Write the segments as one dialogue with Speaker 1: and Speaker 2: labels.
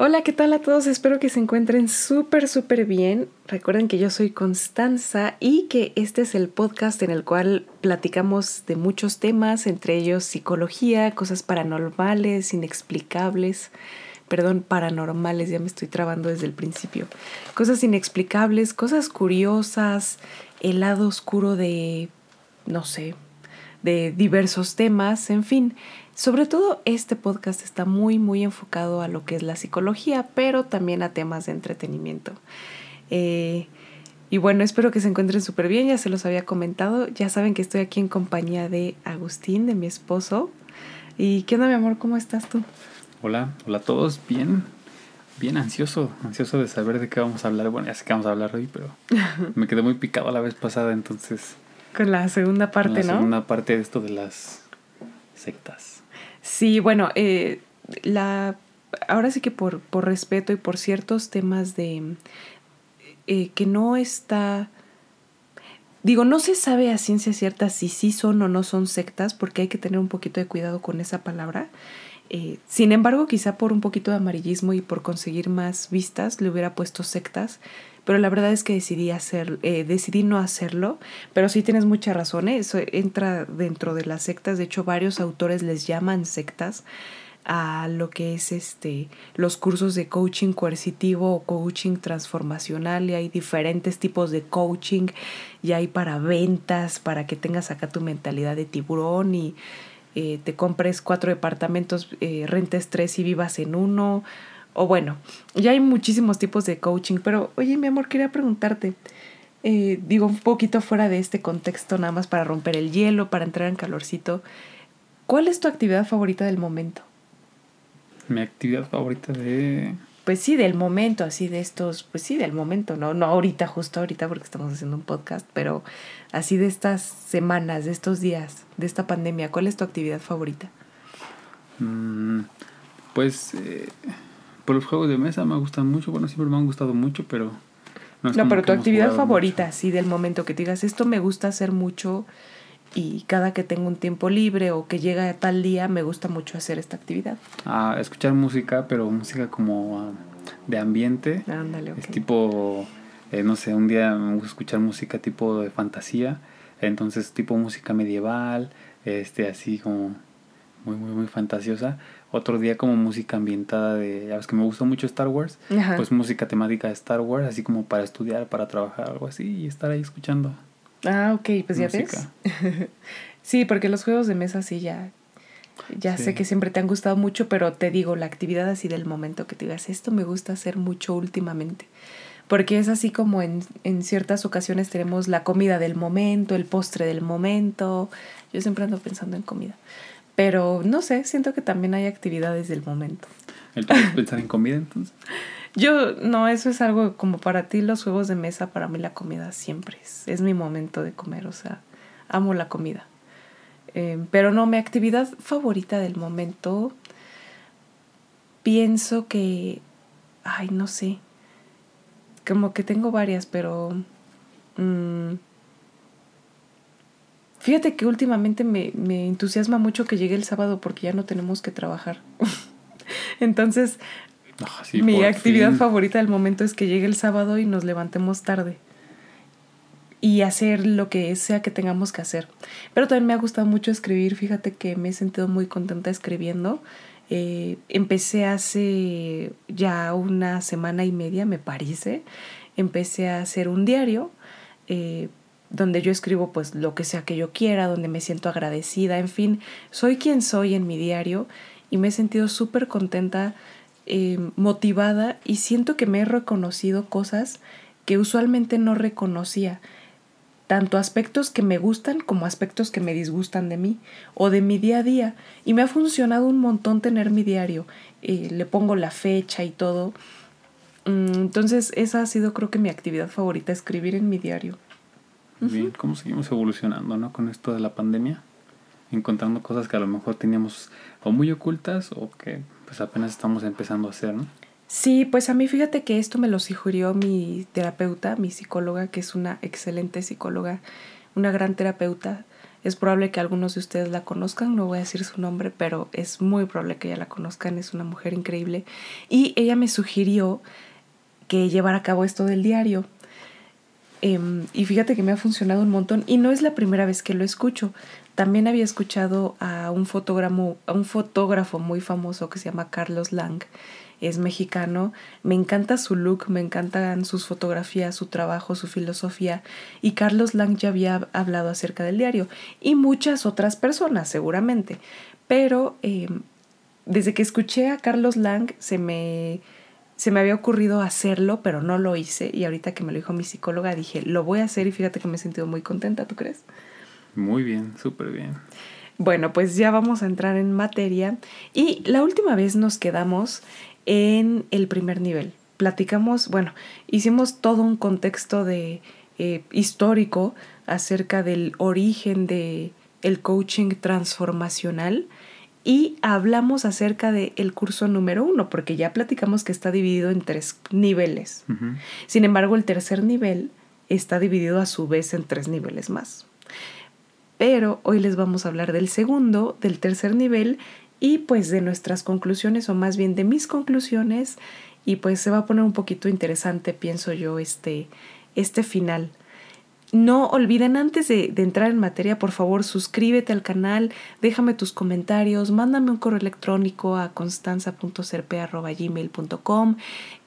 Speaker 1: Hola, ¿qué tal a todos? Espero que se encuentren súper, súper bien. Recuerden que yo soy Constanza y que este es el podcast en el cual platicamos de muchos temas, entre ellos psicología, cosas paranormales, inexplicables, perdón, paranormales, ya me estoy trabando desde el principio, cosas inexplicables, cosas curiosas, el lado oscuro de, no sé, de diversos temas, en fin. Sobre todo este podcast está muy, muy enfocado a lo que es la psicología, pero también a temas de entretenimiento. Eh, y bueno, espero que se encuentren súper bien, ya se los había comentado. Ya saben que estoy aquí en compañía de Agustín, de mi esposo. ¿Y qué onda, mi amor? ¿Cómo estás tú?
Speaker 2: Hola, hola a todos, bien, bien ansioso, ansioso de saber de qué vamos a hablar. Bueno, ya sé que vamos a hablar hoy, pero me quedé muy picado la vez pasada, entonces...
Speaker 1: Con la segunda parte,
Speaker 2: con la
Speaker 1: ¿no?
Speaker 2: segunda parte de esto de las sectas.
Speaker 1: Sí, bueno, eh, la, ahora sí que por, por respeto y por ciertos temas de eh, que no está, digo, no se sabe a ciencia cierta si sí son o no son sectas, porque hay que tener un poquito de cuidado con esa palabra. Eh, sin embargo, quizá por un poquito de amarillismo y por conseguir más vistas, le hubiera puesto sectas, pero la verdad es que decidí, hacer, eh, decidí no hacerlo, pero sí tienes mucha razón, ¿eh? eso entra dentro de las sectas, de hecho varios autores les llaman sectas a lo que es este los cursos de coaching coercitivo o coaching transformacional y hay diferentes tipos de coaching y hay para ventas para que tengas acá tu mentalidad de tiburón y eh, te compres cuatro departamentos eh, rentes tres y vivas en uno o bueno, ya hay muchísimos tipos de coaching, pero oye, mi amor, quería preguntarte, eh, digo un poquito fuera de este contexto, nada más para romper el hielo, para entrar en calorcito, ¿cuál es tu actividad favorita del momento?
Speaker 2: Mi actividad favorita de...
Speaker 1: Pues sí, del momento, así de estos, pues sí, del momento, no, no ahorita, justo ahorita porque estamos haciendo un podcast, pero así de estas semanas, de estos días, de esta pandemia, ¿cuál es tu actividad favorita?
Speaker 2: Mm, pues... Eh por los juegos de mesa me gustan mucho. Bueno, siempre me han gustado mucho, pero...
Speaker 1: No, no pero tu actividad favorita, mucho. sí, del momento que te digas, esto me gusta hacer mucho y cada que tengo un tiempo libre o que llega a tal día, me gusta mucho hacer esta actividad.
Speaker 2: Ah, escuchar música, pero música como uh, de ambiente.
Speaker 1: Ándale, okay.
Speaker 2: Es tipo, eh, no sé, un día me gusta escuchar música tipo de fantasía, entonces tipo música medieval, este, así como muy, muy, muy fantasiosa otro día como música ambientada de, ya ves que me gusta mucho Star Wars,
Speaker 1: Ajá.
Speaker 2: pues música temática de Star Wars, así como para estudiar, para trabajar, algo así, y estar ahí escuchando.
Speaker 1: Ah, ok, pues ya ves. sí, porque los juegos de mesa sí ya, ya sí. sé que siempre te han gustado mucho, pero te digo, la actividad así del momento que te digas, esto me gusta hacer mucho últimamente. Porque es así como en, en ciertas ocasiones tenemos la comida del momento, el postre del momento. Yo siempre ando pensando en comida. Pero no sé, siento que también hay actividades del momento.
Speaker 2: ¿El puedes pensar en comida entonces?
Speaker 1: Yo, no, eso es algo como para ti los juegos de mesa, para mí la comida siempre es, es mi momento de comer, o sea, amo la comida. Eh, pero no, mi actividad favorita del momento, pienso que, ay, no sé, como que tengo varias, pero... Mmm, Fíjate que últimamente me, me, entusiasma mucho que llegue el sábado porque ya no tenemos que trabajar. Entonces,
Speaker 2: sí,
Speaker 1: mi actividad fin. favorita del momento es que llegue el sábado y nos levantemos tarde. Y hacer lo que sea que tengamos que hacer. Pero también me ha gustado mucho escribir. Fíjate que me he sentido muy contenta escribiendo. Eh, empecé hace ya una semana y media, me parece. Empecé a hacer un diario. Eh, donde yo escribo pues lo que sea que yo quiera, donde me siento agradecida, en fin, soy quien soy en mi diario y me he sentido súper contenta, eh, motivada y siento que me he reconocido cosas que usualmente no reconocía, tanto aspectos que me gustan como aspectos que me disgustan de mí o de mi día a día y me ha funcionado un montón tener mi diario, eh, le pongo la fecha y todo. Entonces esa ha sido creo que mi actividad favorita, escribir en mi diario.
Speaker 2: Bien, cómo seguimos evolucionando, ¿no? Con esto de la pandemia, encontrando cosas que a lo mejor teníamos o muy ocultas o que pues apenas estamos empezando a hacer, ¿no?
Speaker 1: Sí, pues a mí fíjate que esto me lo sugirió mi terapeuta, mi psicóloga, que es una excelente psicóloga, una gran terapeuta. Es probable que algunos de ustedes la conozcan, no voy a decir su nombre, pero es muy probable que ella la conozcan, es una mujer increíble. Y ella me sugirió que llevara a cabo esto del diario. Em, y fíjate que me ha funcionado un montón y no es la primera vez que lo escucho. También había escuchado a un, a un fotógrafo muy famoso que se llama Carlos Lang. Es mexicano. Me encanta su look, me encantan sus fotografías, su trabajo, su filosofía. Y Carlos Lang ya había hablado acerca del diario. Y muchas otras personas, seguramente. Pero em, desde que escuché a Carlos Lang se me se me había ocurrido hacerlo, pero no lo hice. Y ahorita que me lo dijo mi psicóloga, dije, lo voy a hacer y fíjate que me he sentido muy contenta, ¿tú crees?
Speaker 2: Muy bien, súper bien.
Speaker 1: Bueno, pues ya vamos a entrar en materia. Y la última vez nos quedamos en el primer nivel. Platicamos, bueno, hicimos todo un contexto de eh, histórico acerca del origen de el coaching transformacional y hablamos acerca del el curso número uno, porque ya platicamos que está dividido en tres niveles. Sin embargo, el tercer nivel está dividido a su vez en tres niveles más. Pero hoy les vamos a hablar del segundo, del tercer nivel y pues de nuestras conclusiones o más bien de mis conclusiones y pues se va a poner un poquito interesante, pienso yo, este, este final. No olviden antes de, entrar en materia, por favor, suscríbete al canal, déjame tus comentarios, mándame un correo electrónico a constanza.serpe.gmail.com,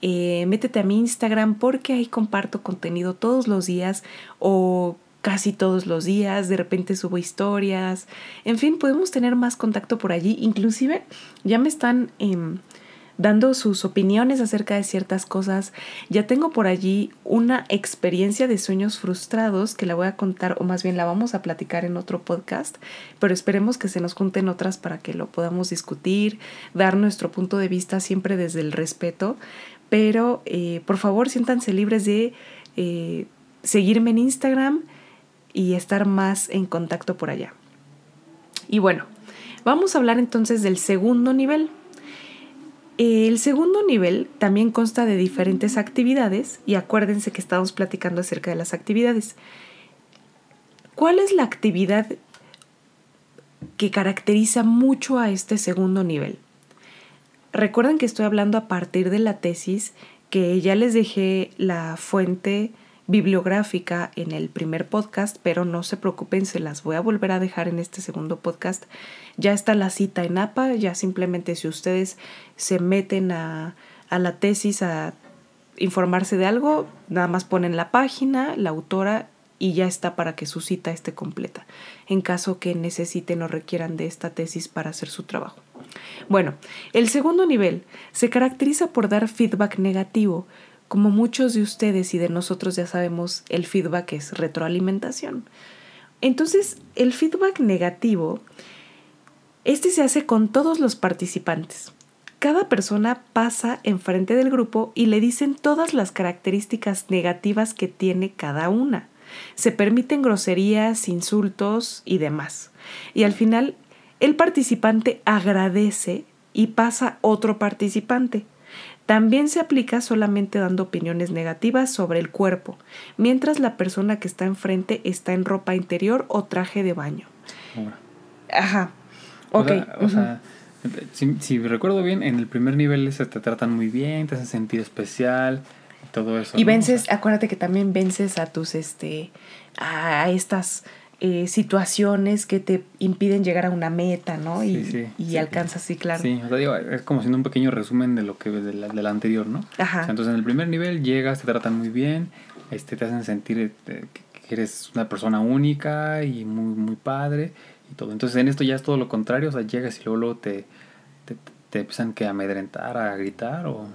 Speaker 1: eh, métete a mi Instagram porque ahí comparto contenido todos los días o casi todos los días, de repente subo historias, en fin, podemos tener más contacto por allí, inclusive ya me están... Em, dando sus opiniones acerca de ciertas cosas. Ya tengo por allí una experiencia de sueños frustrados que la voy a contar, o más bien la vamos a platicar en otro podcast, pero esperemos que se nos junten otras para que lo podamos discutir, dar nuestro punto de vista siempre desde el respeto. Pero eh, por favor siéntanse libres de eh, seguirme en Instagram y estar más en contacto por allá. Y bueno, vamos a hablar entonces del segundo nivel. El segundo nivel también consta de diferentes actividades y acuérdense que estamos platicando acerca de las actividades. ¿Cuál es la actividad que caracteriza mucho a este segundo nivel? Recuerden que estoy hablando a partir de la tesis que ya les dejé la fuente bibliográfica en el primer podcast, pero no se preocupen, se las voy a volver a dejar en este segundo podcast. Ya está la cita en APA, ya simplemente si ustedes se meten a, a la tesis a informarse de algo, nada más ponen la página, la autora y ya está para que su cita esté completa, en caso que necesiten o requieran de esta tesis para hacer su trabajo. Bueno, el segundo nivel se caracteriza por dar feedback negativo, como muchos de ustedes y de nosotros ya sabemos, el feedback es retroalimentación. Entonces, el feedback negativo, este se hace con todos los participantes. Cada persona pasa enfrente del grupo y le dicen todas las características negativas que tiene cada una. Se permiten groserías, insultos y demás. Y al final, el participante agradece y pasa otro participante. También se aplica solamente dando opiniones negativas sobre el cuerpo, mientras la persona que está enfrente está en ropa interior o traje de baño. Ajá.
Speaker 2: Ok. O sea, si, recuerdo bien, en el primer nivel se te tratan muy bien, te hacen sentir especial y todo eso.
Speaker 1: Y vences, acuérdate que también vences a tus, este, a estas eh, situaciones que te impiden llegar a una meta, ¿no? Y, sí, y alcanzas, sí, claro.
Speaker 2: Sí, o sea, digo, es como siendo un pequeño resumen de lo que de la, anterior, ¿no? Ajá. entonces en el primer nivel llegas, te tratan muy bien, este, te hacen sentir este, que eres una persona única y muy, muy padre y todo. Entonces en esto ya es todo lo contrario, o sea, llegas y luego, luego te, te, te empiezan que a amedrentar, a gritar o...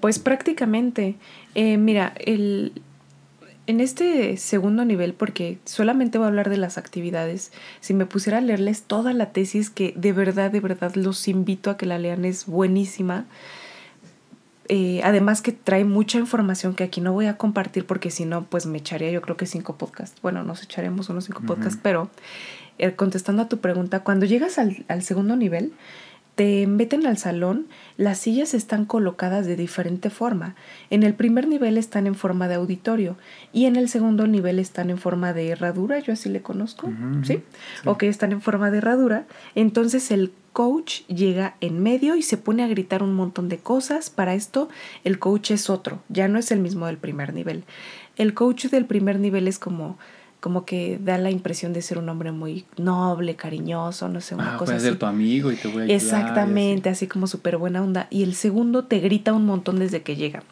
Speaker 1: Pues prácticamente. Eh, mira, el, en este segundo nivel, porque solamente voy a hablar de las actividades, si me pusiera a leerles toda la tesis, que de verdad, de verdad los invito a que la lean, es buenísima. Eh, además que trae mucha información que aquí no voy a compartir porque si no, pues me echaría yo creo que cinco podcasts. Bueno, nos echaremos unos cinco podcasts, pero contestando a tu pregunta, cuando llegas al, al segundo nivel, te meten al salón, las sillas están colocadas de diferente forma. En el primer nivel están en forma de auditorio y en el segundo nivel están en forma de herradura, yo así le conozco, ¿sí? ¿sí? Ok, están en forma de herradura. Entonces el coach llega en medio y se pone a gritar un montón de cosas. Para esto el coach es otro, ya no es el mismo del primer nivel. El coach del primer nivel es como como que da la impresión de ser un hombre muy noble, cariñoso, no sé, una
Speaker 2: ah,
Speaker 1: cosa
Speaker 2: así. ser tu amigo y te voy a ayudar.
Speaker 1: Exactamente, así. como súper buena onda. Y el segundo te grita un montón desde que llega.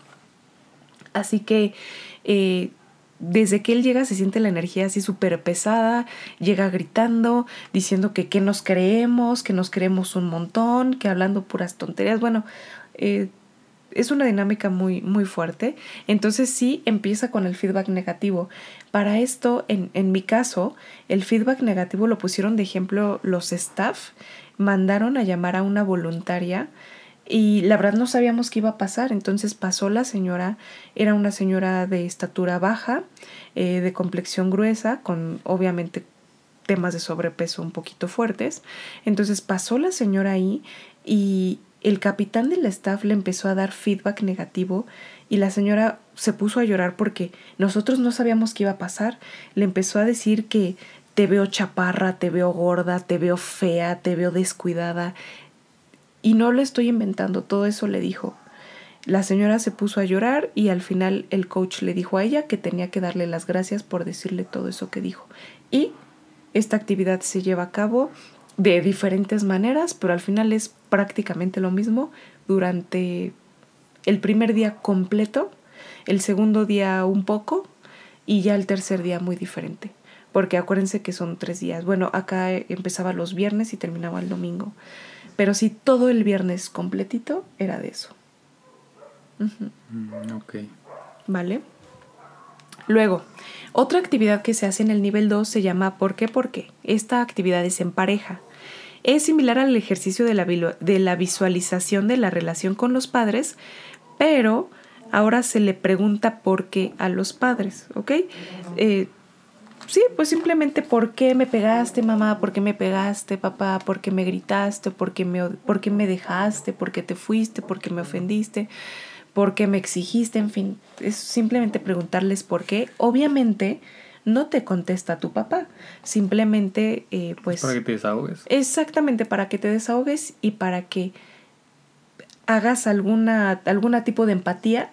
Speaker 1: Así que eh, desde que él llega se siente la energía así súper pesada, llega gritando, diciendo que qué nos creemos, que nos creemos un montón, que hablando puras tonterías. Bueno, eh, es una dinámica muy, muy fuerte. Entonces sí empieza con el feedback negativo. Para esto, en, en mi caso, el feedback negativo lo pusieron de ejemplo los staff, mandaron a llamar a una voluntaria y la verdad no sabíamos qué iba a pasar. Entonces pasó la señora, era una señora de estatura baja, eh, de complexión gruesa, con obviamente temas de sobrepeso un poquito fuertes. Entonces pasó la señora ahí y, el capitán del staff le empezó a dar feedback negativo y la señora se puso a llorar porque nosotros no sabíamos qué iba a pasar. Le empezó a decir que te veo chaparra, te veo gorda, te veo fea, te veo descuidada. Y no lo estoy inventando, todo eso le dijo. La señora se puso a llorar y al final el coach le dijo a ella que tenía que darle las gracias por decirle todo eso que dijo. Y esta actividad se lleva a cabo de diferentes maneras, pero al final es prácticamente lo mismo durante el primer día completo, el segundo día un poco y ya el tercer día muy diferente. Porque acuérdense que son tres días. Bueno, acá empezaba los viernes y terminaba el domingo. Pero sí, todo el viernes completito era de eso.
Speaker 2: Mm, ok.
Speaker 1: ¿Vale? Luego, otra actividad que se hace en el nivel 2 se llama ¿Por qué? ¿Por qué? Esta actividad es en pareja. Es similar al ejercicio de la, de la visualización de la relación con los padres, pero ahora se le pregunta por qué a los padres, ¿ok? Eh, sí, pues simplemente por qué me pegaste, mamá, por qué me pegaste, papá, por qué me gritaste, por qué me, por qué me dejaste, por qué te fuiste, por qué me ofendiste, por qué me exigiste, en fin, es simplemente preguntarles por qué. Obviamente, no te contesta tu papá. Simplemente, eh, pues...
Speaker 2: Para que te desahogues.
Speaker 1: Exactamente, para que te desahogues y para que hagas alguna, alguna tipo de empatía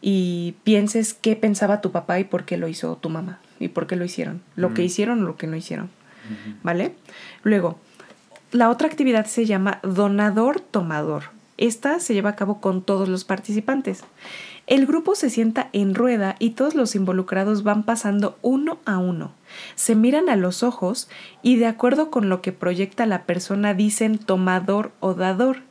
Speaker 1: y pienses qué pensaba tu papá y por qué lo hizo tu mamá y por qué lo hicieron. Lo que hicieron o lo que no hicieron. ¿Vale? Luego, la otra actividad se llama donador-tomador. Esta se lleva a cabo con todos los participantes. El grupo se sienta en rueda y todos los involucrados van pasando uno a uno. Se miran a los ojos y de acuerdo con lo que proyecta la persona dicen tomador o dador.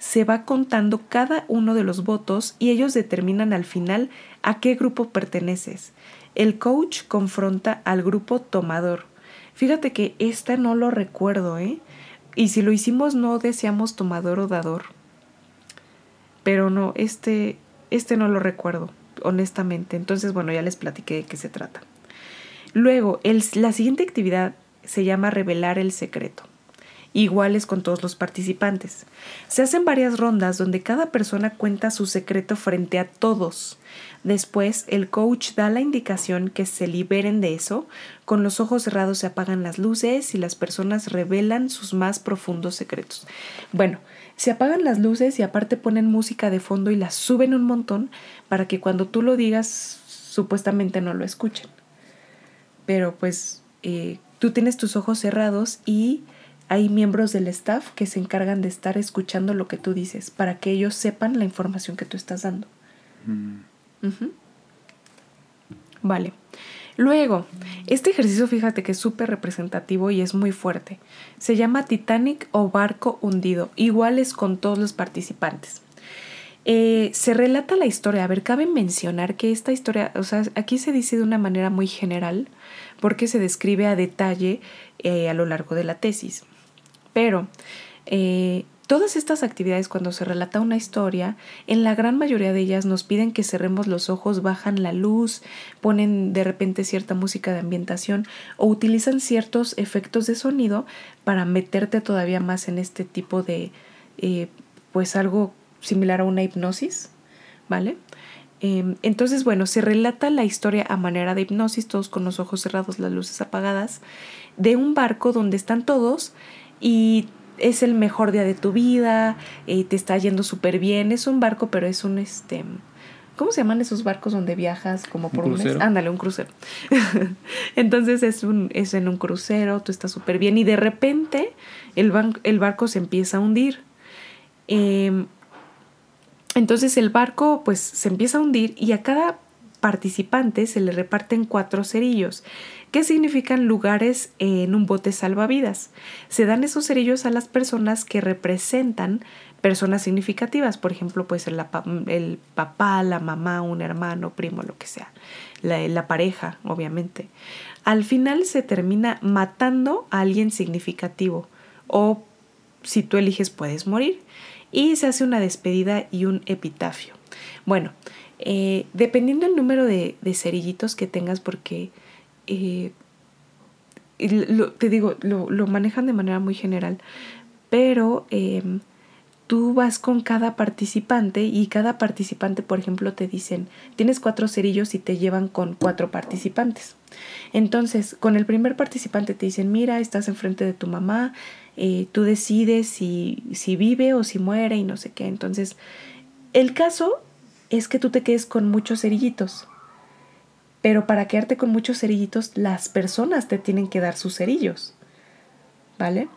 Speaker 1: Se va contando cada uno de los votos y ellos determinan al final a qué grupo perteneces. El coach confronta al grupo tomador. Fíjate que esta no lo recuerdo, ¿eh? Y si lo hicimos no decíamos tomador o dador. Pero no, este este no lo recuerdo, honestamente. Entonces, bueno, ya les platiqué de qué se trata. Luego, la siguiente actividad se llama revelar el secreto. Iguales con todos los participantes. Se hacen varias rondas donde cada persona cuenta su secreto frente a todos. Después, el coach da la indicación que se liberen de eso. Con los ojos cerrados se apagan las luces y las personas revelan sus más profundos secretos. Bueno, se apagan las luces y aparte ponen música de fondo y la suben un montón para que cuando tú lo digas supuestamente no lo escuchen. Pero pues eh, tú tienes tus ojos cerrados y hay miembros del staff que se encargan de estar escuchando lo que tú dices para que ellos sepan la información que tú estás dando. Mm. Vale. Luego, este ejercicio fíjate que es súper representativo y es muy fuerte. Se llama Titanic o barco hundido, iguales con todos los participantes. Eh, se relata la historia. A ver, cabe mencionar que esta historia, o sea, aquí se dice de una manera muy general porque se describe a detalle eh, a lo largo de la tesis. Pero eh, Todas estas actividades cuando se relata una historia, en la gran mayoría de ellas nos piden que cerremos los ojos, bajan la luz, ponen de repente cierta música de ambientación o utilizan ciertos efectos de sonido para meterte todavía más en este tipo de, eh, pues algo similar a una hipnosis, ¿vale? Em, entonces, bueno, se relata la historia a manera de hipnosis, todos con los ojos cerrados, las luces apagadas, de un barco donde están todos y es el mejor día de tu vida, eh, te está yendo súper bien, es un barco, pero es un, este, ¿cómo se llaman esos barcos donde viajas como por un, mes? Ándale, un crucero. Entonces es, un, es en un crucero, tú estás súper bien y de repente el, el barco se empieza a hundir. Eh, entonces el barco pues se empieza a hundir y a cada participante se le reparten cuatro cerillos, que significan lugares en un bote salvavidas. Se dan esos cerillos a las personas que representan personas significativas, por ejemplo, puede ser el papá, la mamá, un hermano, primo, lo que sea, la, pareja, obviamente. Al final se termina matando a alguien significativo o si tú eliges puedes morir y se hace una despedida y un epitafio. Bueno, eh, dependiendo del número de, cerillitos que tengas, porque eh, te digo, lo, manejan de manera muy general, pero em, tú vas con cada participante y cada participante, por ejemplo, te dicen, tienes cuatro cerillos y te llevan con cuatro participantes. Entonces, con el primer participante te dicen, mira, estás enfrente de tu mamá, eh, tú decides si, si vive o si muere y no sé qué. Entonces, el caso es que tú te quedes con muchos cerillitos. Pero para quedarte con muchos cerillitos, las personas te tienen que dar sus cerillos. ¿Vale?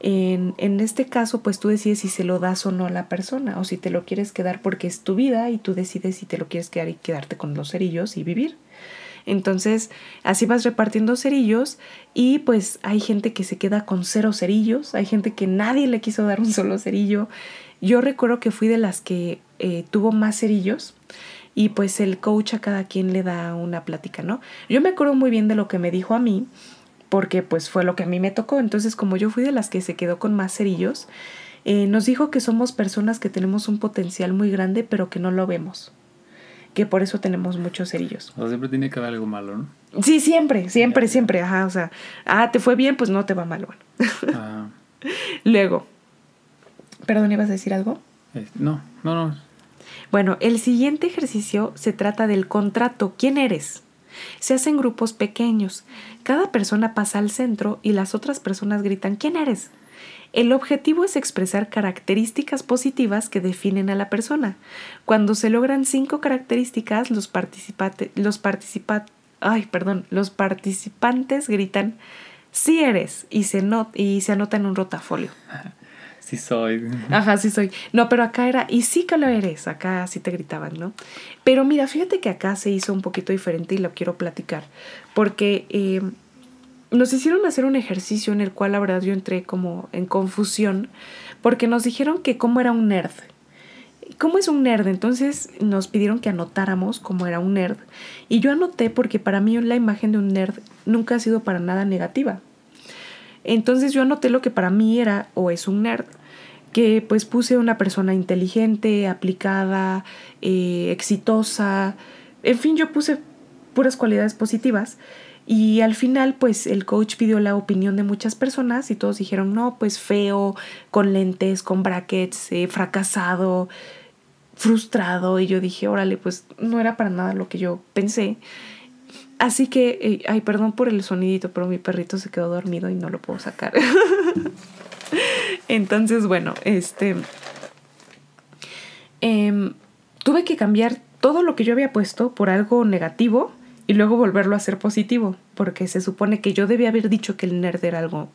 Speaker 1: En, en, este caso, pues tú decides si se lo das o no a la persona, o si te lo quieres quedar porque es tu vida y tú decides si te lo quieres quedar y quedarte con los cerillos y vivir. Entonces, así vas repartiendo cerillos y pues hay gente que se queda con cero cerillos, hay gente que nadie le quiso dar un solo cerillo. Yo recuerdo que fui de las que eh, tuvo más cerillos y pues el coach a cada quien le da una plática, ¿no? Yo me acuerdo muy bien de lo que me dijo a mí porque pues fue lo que a mí me tocó. Entonces, como yo fui de las que se quedó con más cerillos, eh, nos dijo que somos personas que tenemos un potencial muy grande, pero que no lo vemos que por eso tenemos muchos cerillos.
Speaker 2: O sea, siempre tiene que haber algo malo, ¿no?
Speaker 1: Sí, siempre, siempre, siempre, ajá, o sea, ah, te fue bien, pues no te va mal, bueno. Ah. Luego, perdón, ¿ibas a decir algo?
Speaker 2: no, no, no.
Speaker 1: Bueno, el siguiente ejercicio se trata del contrato. ¿Quién eres? Se hacen grupos pequeños. Cada persona pasa al centro y las otras personas gritan ¿Quién eres? El objetivo es expresar características positivas que definen a la persona. Cuando se logran cinco características, los, los, ay, perdón, los participantes gritan sí eres y se, y se anota en un rotafolio.
Speaker 2: Sí soy.
Speaker 1: Ajá, sí soy. No, pero acá era, y sí que lo eres, acá sí te gritaban, ¿no? Pero mira, fíjate que acá se hizo un poquito diferente y lo quiero platicar, porque eh, nos hicieron hacer un ejercicio en el cual la verdad yo entré como en confusión porque nos dijeron que cómo era un nerd. ¿Cómo es un nerd? Entonces nos pidieron que anotáramos cómo era un nerd y yo anoté porque para mí la imagen de un nerd nunca ha sido para nada negativa. Entonces yo anoté lo que para mí era o es un nerd, que pues puse una persona inteligente, aplicada, eh, exitosa, en fin, yo puse puras cualidades positivas y al final, pues el coach pidió la opinión de muchas personas y todos dijeron, no, pues feo, con lentes, con brackets, eh, fracasado, frustrado. Y yo dije, órale, pues no era para nada lo que yo pensé. Así que, eh, ay, perdón por el sonidito, pero mi perrito se quedó dormido y no lo puedo sacar. Entonces, bueno, este... Em, tuve que cambiar todo lo que yo había puesto por algo negativo y luego volverlo a hacer positivo, porque se supone que yo debía haber dicho que el nerd era algo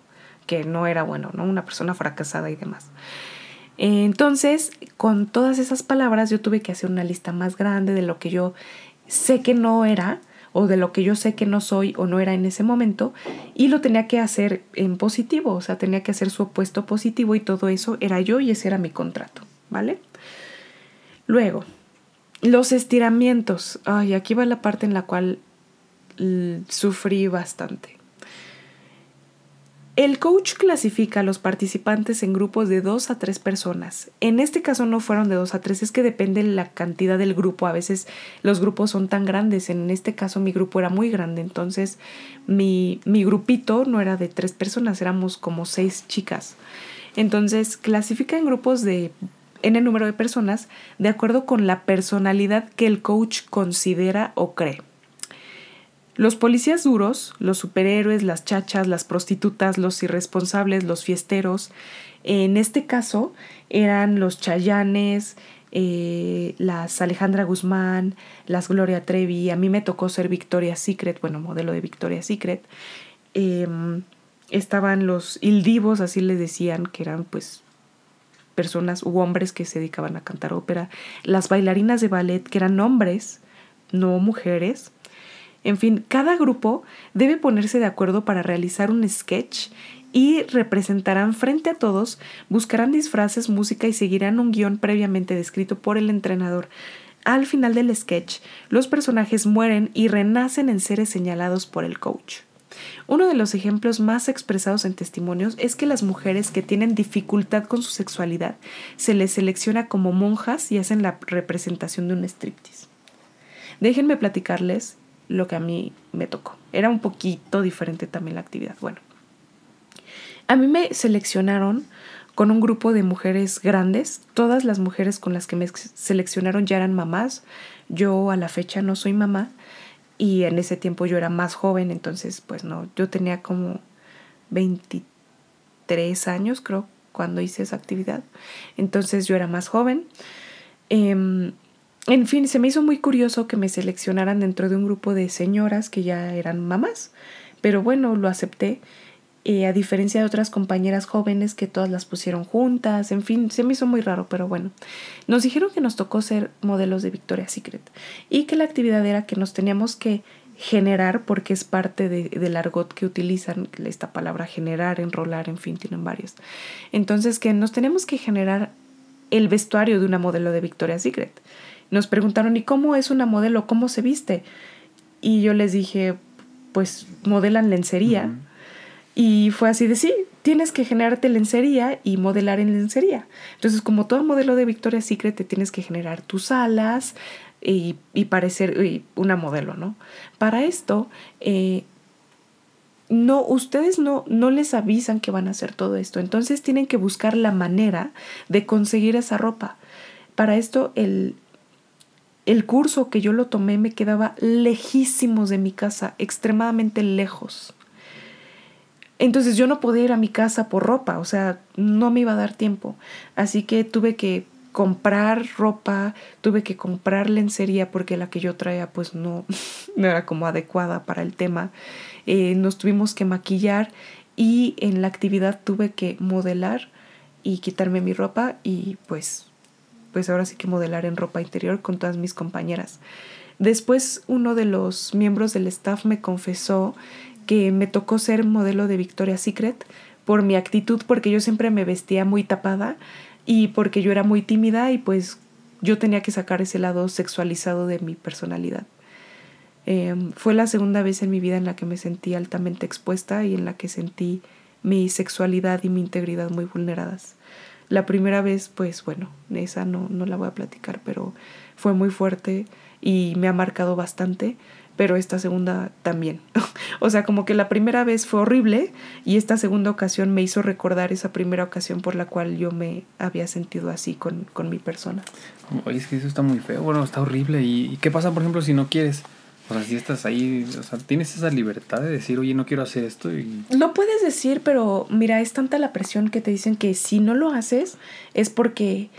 Speaker 1: que no era bueno, ¿no? Una persona fracasada y demás. Entonces, con todas esas palabras, yo tuve que hacer una lista más grande de lo que yo sé que no era, o de lo que yo sé que no soy o no era en ese momento, y lo tenía que hacer en positivo, o sea, tenía que hacer su opuesto positivo, y todo eso era yo y ese era mi contrato, ¿vale? Luego, los estiramientos. Ay, aquí va la parte en la cual sufrí bastante. El coach clasifica a los participantes en grupos de dos a tres personas. En este caso no fueron de dos a tres, es que depende la cantidad del grupo. A veces los grupos son tan grandes. En este caso mi grupo era muy grande, entonces mi, mi grupito no era de tres personas, éramos como seis chicas. Entonces, clasifica en grupos de en el número de personas de acuerdo con la personalidad que el coach considera o cree. Los policías duros, los superhéroes, las chachas, las prostitutas, los irresponsables, los fiesteros, en este caso eran los chayanes, eh, las Alejandra Guzmán, las Gloria Trevi, a mí me tocó ser Victoria's Secret, bueno, modelo de Victoria's Secret. Em, estaban los hildivos, así les decían, que eran pues personas u hombres que se dedicaban a cantar ópera, las bailarinas de ballet, que eran hombres, no mujeres, en fin, cada grupo debe ponerse de acuerdo para realizar un sketch y representarán frente a todos, buscarán disfraces, música y seguirán un guion previamente descrito por el entrenador. Al final del sketch, los personajes mueren y renacen en seres señalados por el coach. Uno de los ejemplos más expresados en testimonios es que las mujeres que tienen dificultad con su sexualidad se les selecciona como monjas y hacen la representación de un striptease. Déjenme platicarles lo que a mí me tocó. Era un poquito diferente también la actividad. Bueno, a mí me seleccionaron con un grupo de mujeres grandes. Todas las mujeres con las que me seleccionaron ya eran mamás. Yo a la fecha no soy mamá y en ese tiempo yo era más joven, entonces pues no, yo tenía como 23 años creo cuando hice esa actividad. Entonces yo era más joven. Em, en fin, se me hizo muy curioso que me seleccionaran dentro de un grupo de señoras que ya eran mamás, pero bueno, lo acepté. Eh, a diferencia de otras compañeras jóvenes que todas las pusieron juntas, en fin, se me hizo muy raro, pero bueno. Nos dijeron que nos tocó ser modelos de Victoria's Secret y que la actividad era que nos teníamos que generar, porque es parte de, del argot que utilizan, esta palabra generar, enrolar, en fin, tienen varios. Entonces, que nos tenemos que generar el vestuario de una modelo de Victoria's Secret. Nos preguntaron, ¿y cómo es una modelo? ¿Cómo se viste? Y yo les dije, pues modelan lencería. Y fue así de sí, tienes que generarte lencería y modelar en lencería. Entonces, como todo modelo de Victoria's Secret, te tienes que generar tus alas y, parecer una modelo, ¿no? Para esto, eh, no, ustedes no, no les avisan que van a hacer todo esto. Entonces tienen que buscar la manera de conseguir esa ropa. Para esto, el, el curso que yo lo tomé me quedaba lejísimos de mi casa, extremadamente lejos. Entonces yo no podía ir a mi casa por ropa, o sea, no me iba a dar tiempo. Así que tuve que comprar ropa, tuve que comprar lencería porque la que yo traía pues no, no era como adecuada para el tema. Eh, nos tuvimos que maquillar y en la actividad tuve que modelar y quitarme mi ropa y pues pues ahora sí que modelar en ropa interior con todas mis compañeras. Después uno de los miembros del staff me confesó que me tocó ser modelo de Victoria's Secret por mi actitud, porque yo siempre me vestía muy tapada y porque yo era muy tímida y pues yo tenía que sacar ese lado sexualizado de mi personalidad. Em, fue la segunda vez en mi vida en la que me sentí altamente expuesta y en la que sentí mi sexualidad y mi integridad muy vulneradas. La primera vez, pues bueno, esa no, no la voy a platicar, pero fue muy fuerte y me ha marcado bastante, pero esta segunda también. o sea, como que la primera vez fue horrible y esta segunda ocasión me hizo recordar esa primera ocasión por la cual yo me había sentido así con, con mi persona.
Speaker 2: Oye, es que eso está muy feo, bueno, está horrible. ¿Y qué pasa, por ejemplo, si no quieres? O sea, si estás ahí, o sea, tienes esa libertad de decir, oye, no quiero hacer esto. Y...
Speaker 1: Lo puedes decir, pero mira, es tanta la presión que te dicen que si no lo haces es porque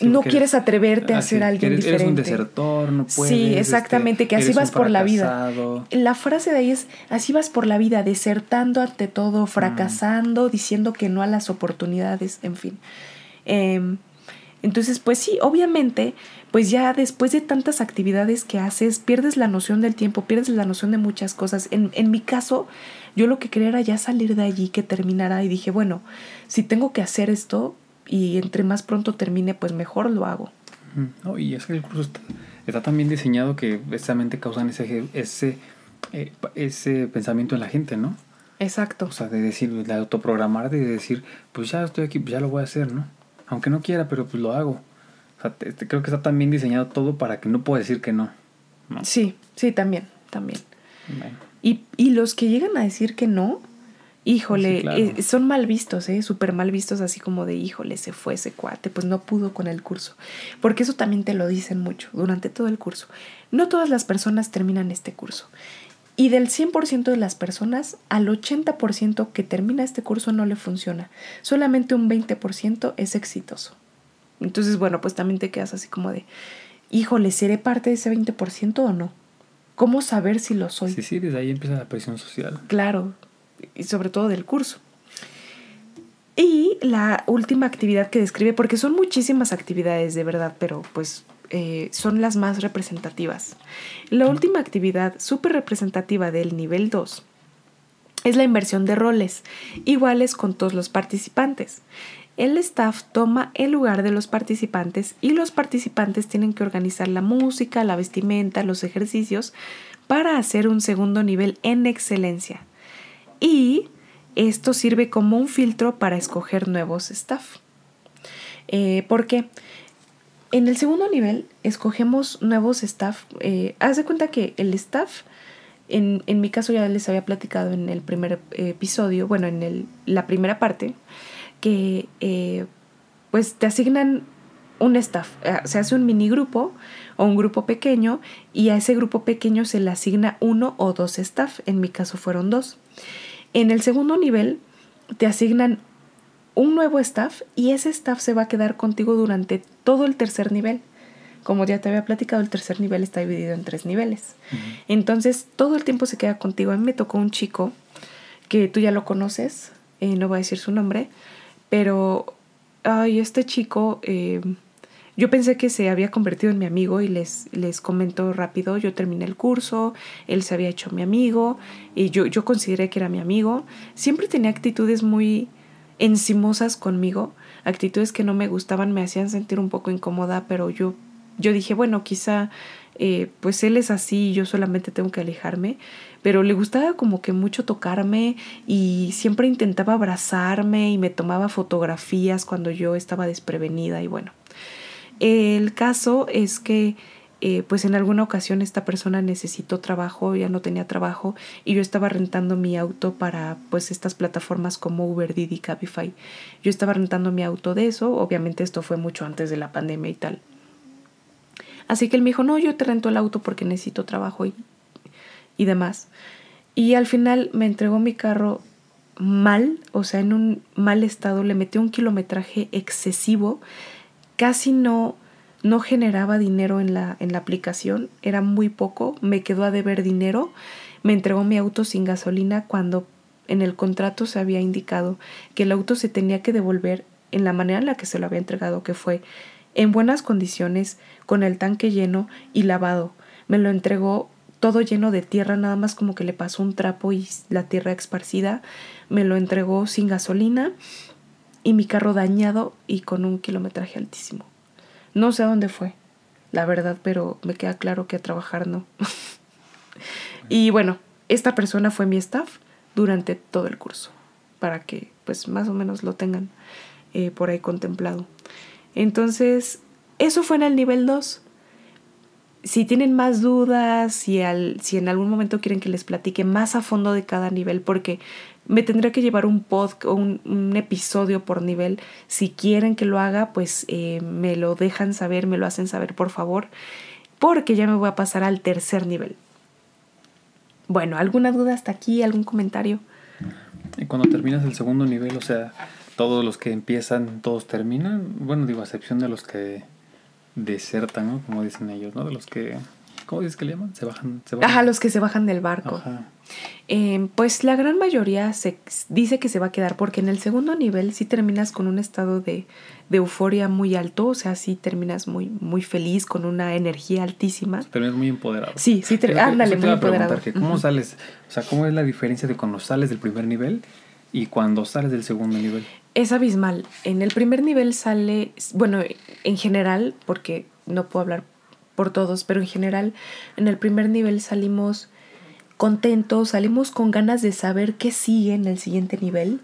Speaker 1: no quieres atreverte a ser alguien
Speaker 2: eres,
Speaker 1: diferente.
Speaker 2: Eres un desertor, no puedes.
Speaker 1: Sí, exactamente, este, que así vas por la vida. La frase de ahí es, así vas por la vida, desertando ante todo, fracasando, diciendo que no a las oportunidades, en fin. Eh, entonces, pues sí, obviamente, pues ya después de tantas actividades que haces, pierdes la noción del tiempo, pierdes la noción de muchas cosas. En, en mi caso, yo lo que quería era ya salir de allí, que terminara y dije, bueno, si tengo que hacer esto y entre más pronto termine, pues mejor lo hago.
Speaker 2: No, y es que el curso está, está tan bien diseñado que precisamente causan ese, ese, eh, ese pensamiento en la gente, ¿no?
Speaker 1: Exacto.
Speaker 2: O sea, de decir, de autoprogramar, de decir, pues ya estoy aquí, pues ya lo voy a hacer, ¿no? Aunque no quiera, pero pues lo hago. O sea, creo que está tan bien diseñado todo para que no pueda decir que no.
Speaker 1: Sí, sí, también, también. Y, y los que llegan a decir que no, híjole,
Speaker 2: Sí, claro.
Speaker 1: eh, son mal vistos, ¿eh? Súper mal vistos, así como de, híjole, se fue ese cuate, pues no pudo con el curso. Porque eso también te lo dicen mucho durante todo el curso. No todas las personas terminan este curso. Y del 100% de las personas, al 80% que termina este curso no le funciona. Solamente un 20% es exitoso. Entonces, bueno, pues también te quedas así como de, híjole, ¿seré parte de ese 20% o no? ¿Cómo saber si lo soy?
Speaker 2: Sí, sí, desde ahí empieza la presión social.
Speaker 1: Claro, y sobre todo del curso. Y la última actividad que describe, porque son muchísimas actividades de verdad, pero pues eh, son las más representativas. La última actividad súper representativa del nivel 2 es la inversión de roles, iguales con todos los participantes. El staff toma el lugar de los participantes y los participantes tienen que organizar la música, la vestimenta, los ejercicios para hacer un segundo nivel en excelencia. Y esto sirve como un filtro para escoger nuevos staff. Eh, ¿Por qué? En el segundo nivel escogemos nuevos staff. Eh, haz de cuenta que el staff, en, en, mi caso ya les había platicado en el primer episodio, bueno, en el, la primera parte, que eh, pues te asignan un staff, eh, se hace un mini grupo o un grupo pequeño y a ese grupo pequeño se le asigna uno o dos staff, en mi caso fueron dos. En el segundo nivel te asignan un nuevo staff y ese staff se va a quedar contigo durante todo el tercer nivel. Como ya te había platicado, el tercer nivel está dividido en tres niveles. Uh -huh. Entonces, todo el tiempo se queda contigo. A mí me tocó un chico que tú ya lo conoces, eh, no voy a decir su nombre, pero, ay, este chico, eh, yo pensé que se había convertido en mi amigo y les, les comento rápido, yo terminé el curso, él se había hecho mi amigo y yo, yo consideré que era mi amigo. Siempre tenía actitudes muy encimosas conmigo, actitudes que no me gustaban, me hacían sentir un poco incómoda, pero yo, yo dije, bueno, quizá eh, pues él es así y yo solamente tengo que alejarme, pero le gustaba como que mucho tocarme y siempre intentaba abrazarme y me tomaba fotografías cuando yo estaba desprevenida y bueno. El caso es que eh, pues en alguna ocasión esta persona necesitó trabajo, ya no tenía trabajo y yo estaba rentando mi auto para pues estas plataformas como Uber, Didi, Cabify. Yo estaba rentando mi auto de eso, obviamente esto fue mucho antes de la pandemia y tal. Así que él me dijo, no, yo te rento el auto porque necesito trabajo y, y demás. Y al final me entregó mi carro mal, o sea, en un mal estado, le metió un kilometraje excesivo, casi no, no generaba dinero en la, en la aplicación, era muy poco, me quedó a deber dinero, me entregó mi auto sin gasolina cuando en el contrato se había indicado que el auto se tenía que devolver en la manera en la que se lo había entregado, que fue en buenas condiciones, con el tanque lleno y lavado. Me lo entregó todo lleno de tierra, nada más como que le pasó un trapo y la tierra esparcida. Me lo entregó sin gasolina y mi carro dañado y con un kilometraje altísimo. No sé a dónde fue, la verdad, pero me queda claro que a trabajar no. y bueno, esta persona fue mi staff durante todo el curso, para que pues más o menos lo tengan eh, por ahí contemplado. Entonces, eso fue en el nivel 2. Si tienen más dudas, si, al, si en algún momento quieren que les platique más a fondo de cada nivel, porque me tendré que llevar un podcast o un, un, episodio por nivel. Si quieren que lo haga, pues eh, me lo dejan saber, me lo hacen saber, por favor, porque ya me voy a pasar al tercer nivel. Bueno, ¿alguna duda hasta aquí? ¿Algún comentario?
Speaker 2: Y cuando terminas el segundo nivel, o sea, todos los que empiezan, todos terminan. Bueno, digo, a excepción de los que desertan, ¿no? Como dicen ellos, ¿no? De los que, ¿cómo dices que le llaman? Se bajan. Se bajan.
Speaker 1: Ajá, los que se bajan del barco.
Speaker 2: Ajá.
Speaker 1: Eh, pues la gran mayoría se dice que se va a quedar porque en el segundo nivel sí terminas con un estado de, de euforia muy alto, o sea, sí terminas muy, muy feliz, con una energía altísima.
Speaker 2: Terminas muy empoderado.
Speaker 1: Sí, sí, te, ándale, muy empoderado.
Speaker 2: Que ¿Cómo uh -huh. sales? O sea, ¿cómo es la diferencia de cuando sales del primer nivel y cuando sales del segundo nivel?
Speaker 1: Es abismal. En el primer nivel sale, bueno, en general, porque no puedo hablar por todos, pero en general, en el primer nivel salimos contentos, salimos con ganas de saber qué sigue en el siguiente nivel.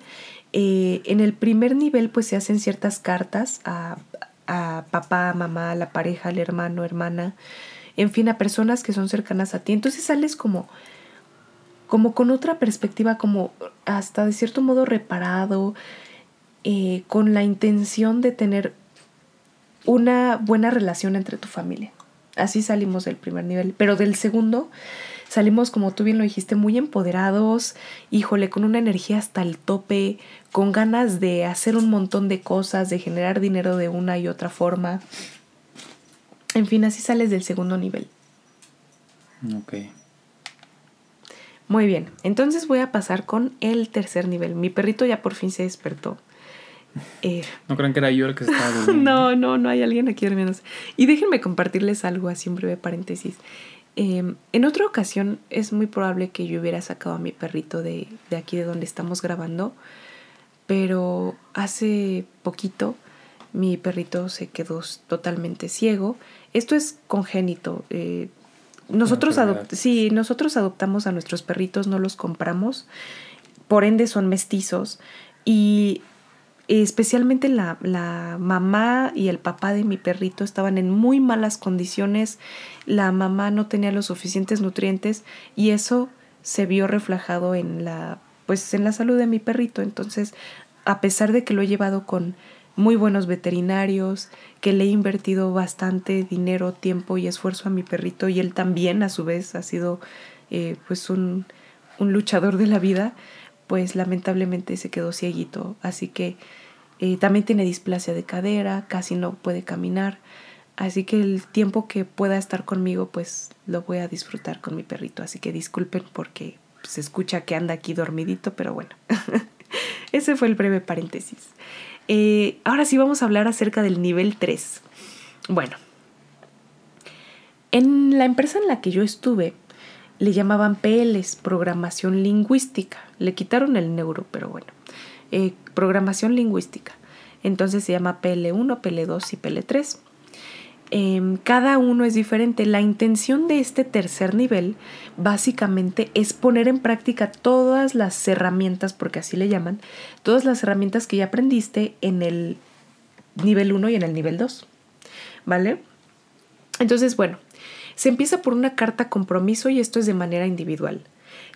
Speaker 1: Eh, en el primer nivel pues se hacen ciertas cartas a, a papá, mamá, a la pareja, al hermano, hermana, en fin, a personas que son cercanas a ti. Entonces sales como como con otra perspectiva, como hasta de cierto modo reparado, eh, con la intención de tener una buena relación entre tu familia. Así salimos del primer nivel, pero del segundo salimos, como tú bien lo dijiste, muy empoderados, híjole, con una energía hasta el tope, con ganas de hacer un montón de cosas, de generar dinero de una y otra forma. En fin, así sales del segundo nivel.
Speaker 2: Ok.
Speaker 1: Muy bien, entonces voy a pasar con el tercer nivel. Mi perrito ya por fin se despertó.
Speaker 2: Eh, no crean que era yo el que estaba
Speaker 1: durmiendo. no, no, no hay alguien aquí durmiendo. Y déjenme compartirles algo, así un breve paréntesis. Em, en otra ocasión es muy probable que yo hubiera sacado a mi perrito de, de aquí de donde estamos grabando, pero hace poquito mi perrito se quedó totalmente ciego. Esto es congénito. Eh, nosotros, sí, nosotros adoptamos a nuestros perritos, no los compramos, por ende son mestizos y especialmente la, la, mamá y el papá de mi perrito estaban en muy malas condiciones, la mamá no tenía los suficientes nutrientes y eso se vio reflejado en la pues en la salud de mi perrito, entonces a pesar de que lo he llevado con muy buenos veterinarios, que le he invertido bastante dinero, tiempo y esfuerzo a mi perrito y él también a su vez ha sido eh, pues un, un, luchador de la vida, pues lamentablemente se quedó cieguito, así que eh, también tiene displasia de cadera, casi no puede caminar, así que el tiempo que pueda estar conmigo pues lo voy a disfrutar con mi perrito, así que disculpen porque se escucha que anda aquí dormidito, pero bueno, ese fue el breve paréntesis. Eh, ahora sí vamos a hablar acerca del nivel 3. Bueno, en la empresa en la que yo estuve le llamaban PLs, programación lingüística. Le quitaron el neuro, pero bueno, eh, programación lingüística. Entonces se llama PL1, PL2 y PL3. Em, cada uno es diferente. La intención de este tercer nivel básicamente es poner en práctica todas las herramientas, porque así le llaman, todas las herramientas que ya aprendiste en el nivel 1 y en el nivel 2. ¿Vale? Entonces, bueno, se empieza por una carta compromiso y esto es de manera individual.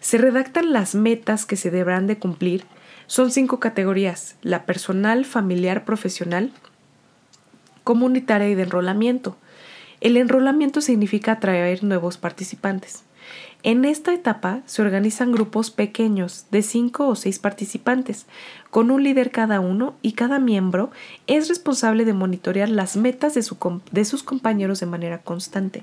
Speaker 1: Se redactan las metas que se deberán de cumplir. Son cinco categorías, la personal, familiar, profesional, comunitaria y de enrolamiento. El enrolamiento significa atraer nuevos participantes. En esta etapa se organizan grupos pequeños de 5 o 6 participantes, con un líder cada uno y cada miembro es responsable de monitorear las metas de, de, sus compañeros de manera constante.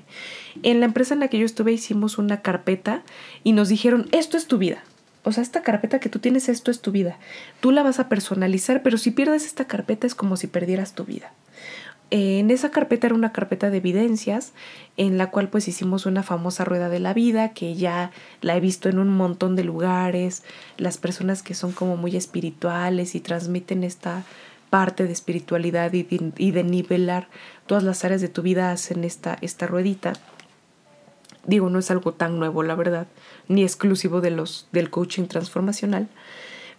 Speaker 1: En la empresa en la que yo estuve hicimos una carpeta y nos dijeron, esto es tu vida. O sea, esta carpeta que tú tienes, esto es tu vida. Tú la vas a personalizar, pero si pierdes esta carpeta es como si perdieras tu vida en esa carpeta era una carpeta de evidencias en la cual pues hicimos una famosa rueda de la vida que ya la he visto en un montón de lugares, las personas que son como muy espirituales y transmiten esta parte de espiritualidad y de, nivelar todas las áreas de tu vida hacen esta, esta ruedita. Digo, no es algo tan nuevo, la verdad, ni exclusivo de los, del coaching transformacional,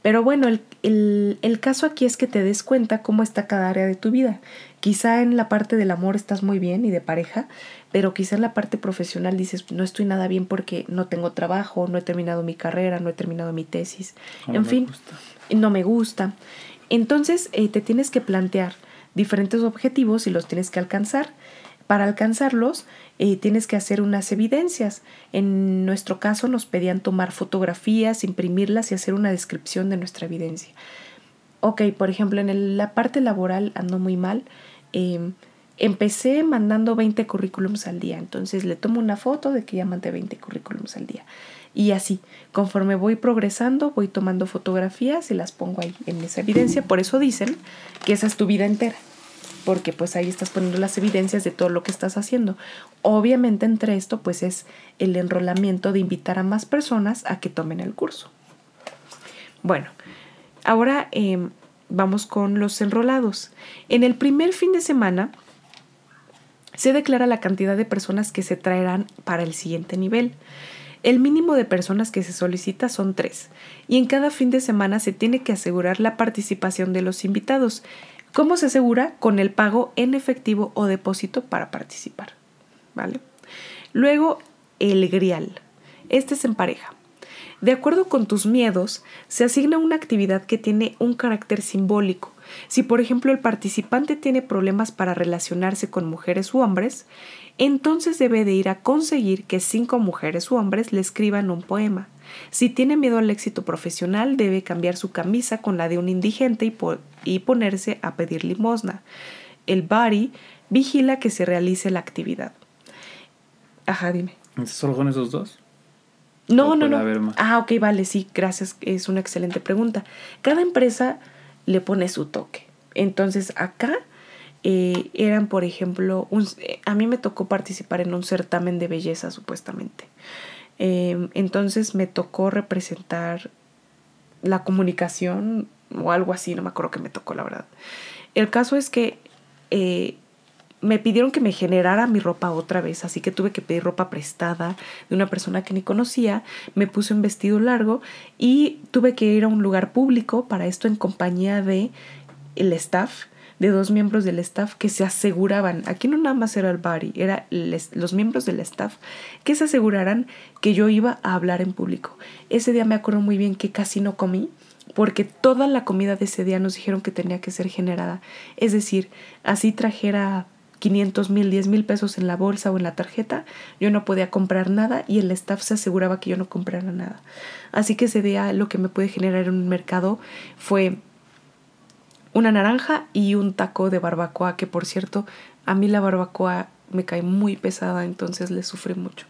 Speaker 1: pero bueno, el, caso aquí es que te des cuenta cómo está cada área de tu vida. Quizá en la parte del amor estás muy bien y de pareja, pero quizá en la parte profesional dices, no estoy nada bien porque no tengo trabajo, no he terminado mi carrera, no he terminado mi tesis. en fin, no me gusta. Entonces eh, te tienes que plantear diferentes objetivos y los tienes que alcanzar. Para alcanzarlos, eh, tienes que hacer unas evidencias. En nuestro caso nos pedían tomar fotografías, imprimirlas y hacer una descripción de nuestra evidencia. Ok, por ejemplo, en la parte laboral ando muy mal. Em, empecé mandando 20 currículums al día, entonces le tomo una foto de que ya mandé 20 currículums al día. Y así, conforme voy progresando, voy tomando fotografías y las pongo ahí en esa evidencia. Por eso dicen que esa es tu vida entera porque pues ahí estás poniendo las evidencias de todo lo que estás haciendo. Obviamente entre esto pues es el enrolamiento de invitar a más personas a que tomen el curso. Bueno, ahora em, vamos con los enrolados. En el primer fin de semana se declara la cantidad de personas que se traerán para el siguiente nivel. El mínimo de personas que se solicita son tres, y en cada fin de semana se tiene que asegurar la participación de los invitados. ¿Cómo se asegura? Con el pago en efectivo o depósito para participar. ¿Vale? Luego, el grial. Este es en pareja. De acuerdo con tus miedos, se asigna una actividad que tiene un carácter simbólico. Si por ejemplo el participante tiene problemas para relacionarse con mujeres u hombres, entonces debe de ir a conseguir que cinco mujeres u hombres le escriban un poema. Si tiene miedo al éxito profesional, debe cambiar su camisa con la de un indigente y, ponerse a pedir limosna. El bari vigila que se realice la actividad. Ajá, dime.
Speaker 2: ¿Solo son esos dos?
Speaker 1: No, no, no. Ah, ok, vale, sí, gracias. Es una excelente pregunta. Cada empresa le pone su toque. Entonces, acá eh, eran, por ejemplo, a mí me tocó participar en un certamen de belleza, supuestamente. Em, entonces me tocó representar la comunicación o algo así, no me acuerdo que me tocó, la verdad. El caso es que eh, me pidieron que me generara mi ropa otra vez, así que tuve que pedir ropa prestada de una persona que ni conocía, me puse un vestido largo y tuve que ir a un lugar público para esto en compañía de el staff de dos miembros del staff que se aseguraban, aquí no nada más era el body, era los miembros del staff que se aseguraran que yo iba a hablar en público. Ese día me acuerdo muy bien que casi no comí porque toda la comida de ese día nos dijeron que tenía que ser generada. Es decir, así trajera 500 mil, 10 mil pesos en la bolsa o en la tarjeta, yo no podía comprar nada y el staff se aseguraba que yo no comprara nada. Así que ese día lo que me puede generar en un mercado fue una naranja y un taco de barbacoa, que por cierto, a mí la barbacoa me cae muy pesada, entonces le sufrí mucho.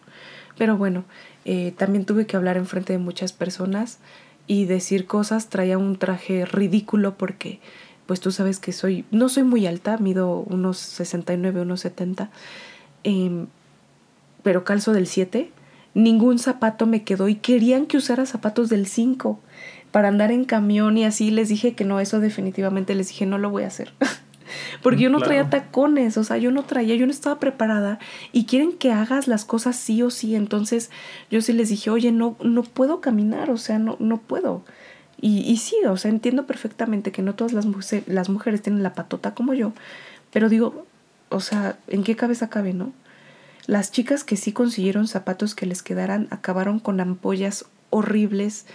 Speaker 1: Pero bueno, eh, también tuve que hablar en frente de muchas personas y decir cosas. Traía un traje ridículo porque, pues tú sabes que soy, no soy muy alta, mido unos 69, unos 70, em, pero calzo del 7. Ningún zapato me quedó y querían que usara zapatos del 5 para andar en camión y así les dije que no, eso definitivamente les dije no lo voy a hacer. Porque yo no traía tacones, o sea, yo no traía, yo no estaba preparada y quieren que hagas las cosas sí o sí. Entonces yo sí les dije, oye, no, no puedo caminar, o sea, no, no puedo. Y, y sí, o sea, entiendo perfectamente que no todas las, las mujeres tienen la patota como yo, pero digo, o sea, ¿en qué cabeza cabe, no? Las chicas que sí consiguieron zapatos que les quedaran acabaron con ampollas horribles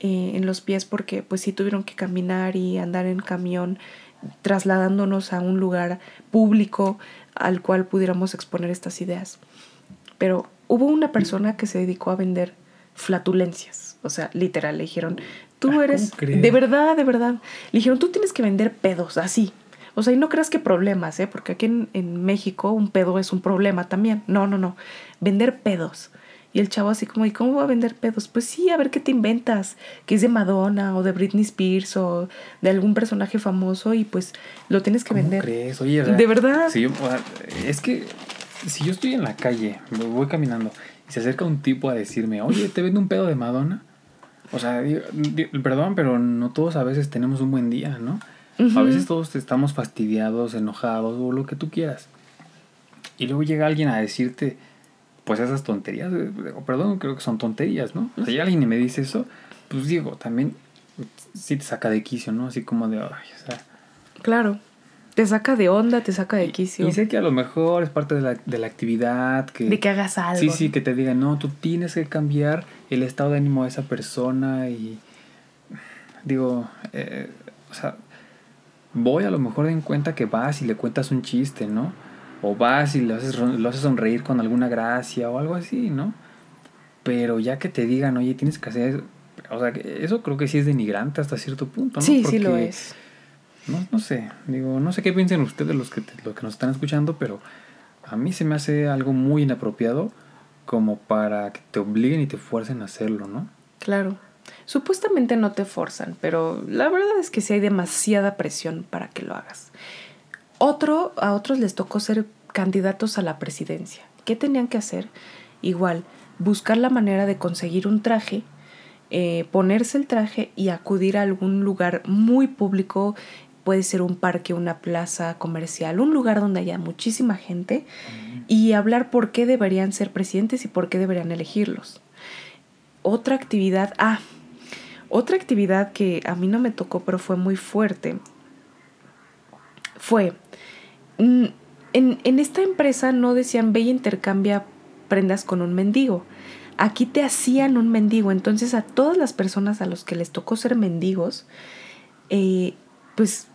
Speaker 1: eh, en los pies porque pues sí tuvieron que caminar y andar en camión trasladándonos a un lugar público al cual pudiéramos exponer estas ideas. Pero hubo una persona que se dedicó a vender flatulencias, o sea, literal, le dijeron, tú ah, eres, de verdad, de verdad, le dijeron, tú tienes que vender pedos, así. O sea, y no creas que problemas, ¿eh? Porque aquí en, en México un pedo es un problema también. No, no, no. Vender pedos. Y el chavo así como, ¿y cómo va a vender pedos? Pues sí, a ver qué te inventas, que es de Madonna o de Britney Spears o de algún personaje famoso y pues lo tienes que vender.
Speaker 2: Crees? Oye,
Speaker 1: de verdad.
Speaker 2: es que si yo estoy en la calle, voy caminando y se acerca un tipo a decirme, oye, ¿te vende un pedo de Madonna? O sea, perdón, pero no todos a veces tenemos un buen día, ¿no? A veces todos estamos fastidiados, enojados o lo que tú quieras. Y luego llega alguien a decirte, pues esas tonterías, eh, perdón, creo que son tonterías, ¿no? O sea, alguien me dice eso, pues digo, también sí te saca de quicio, ¿no? Así como de, ay, o sea.
Speaker 1: Claro. Te saca de onda, te saca de quicio.
Speaker 2: Y, sé que a lo mejor es parte de la, de la actividad. Que,
Speaker 1: de que hagas algo.
Speaker 2: Sí, sí, que te digan, no, tú tienes que cambiar el estado de ánimo de esa persona y. Digo, eh, o sea, voy a lo mejor en cuenta que vas y le cuentas un chiste, ¿no? o vas y lo haces, lo haces sonreír con alguna gracia o algo así, ¿no? Pero ya que te digan, oye, tienes que hacer eso, o sea, eso creo que sí es denigrante hasta cierto punto, ¿no?
Speaker 1: Sí, sí lo es.
Speaker 2: No, no sé, digo, no sé qué piensen ustedes los que, los que nos están escuchando, pero a mí se me hace algo muy inapropiado como para que te obliguen y te fuercen a hacerlo, ¿no?
Speaker 1: Claro. Supuestamente no te forzan, pero la verdad es que sí hay demasiada presión para que lo hagas. Otro, a otros les tocó ser candidatos a la presidencia. ¿Qué tenían que hacer? Igual, buscar la manera de conseguir un traje, eh, ponerse el traje y acudir a algún lugar muy público, puede ser un parque, una plaza comercial, un lugar donde haya muchísima gente y hablar por qué deberían ser presidentes y por qué deberían elegirlos. Otra actividad, ah, otra actividad que a mí no me tocó pero fue muy fuerte fue Mm, en, esta empresa no decían ve y intercambia prendas con un mendigo. Aquí te hacían un mendigo, entonces a todas las personas a los que les tocó ser mendigos, eh, pues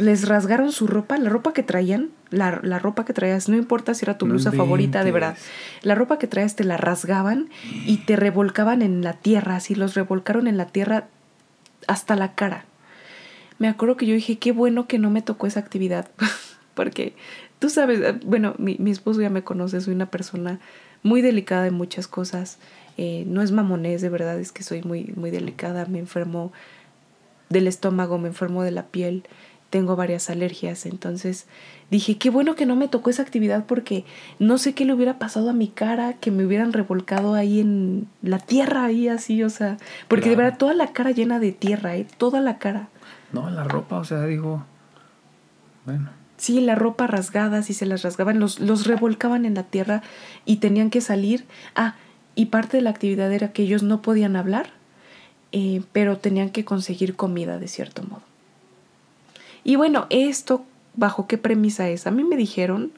Speaker 1: les rasgaron su ropa, la ropa que traían, la, ropa que traías, no importa si era tu blusa favorita, de verdad, la ropa que traías te la rasgaban y te revolcaban en la tierra, así los revolcaron en la tierra hasta la cara. Me acuerdo que yo dije, qué bueno que no me tocó esa actividad, porque tú sabes, eh, bueno, mi, esposo ya me conoce, soy una persona muy delicada en muchas cosas, eh, no es mamonés, de verdad, es que soy muy, muy delicada, me enfermo del estómago, me enfermo de la piel, tengo varias alergias, entonces dije, qué bueno que no me tocó esa actividad porque no sé qué le hubiera pasado a mi cara, que me hubieran revolcado ahí en la tierra, ahí así, o sea, porque de verdad toda la cara llena de tierra, ¿eh? toda la cara.
Speaker 2: No, la ropa, o sea, digo, bueno.
Speaker 1: Sí, la ropa rasgada, si se las rasgaban, los, los revolcaban en la tierra y tenían que salir. Ah, y parte de la actividad era que ellos no podían hablar, eh, pero tenían que conseguir comida de cierto modo. Y bueno, esto, ¿bajo qué premisa es? A mí me dijeron,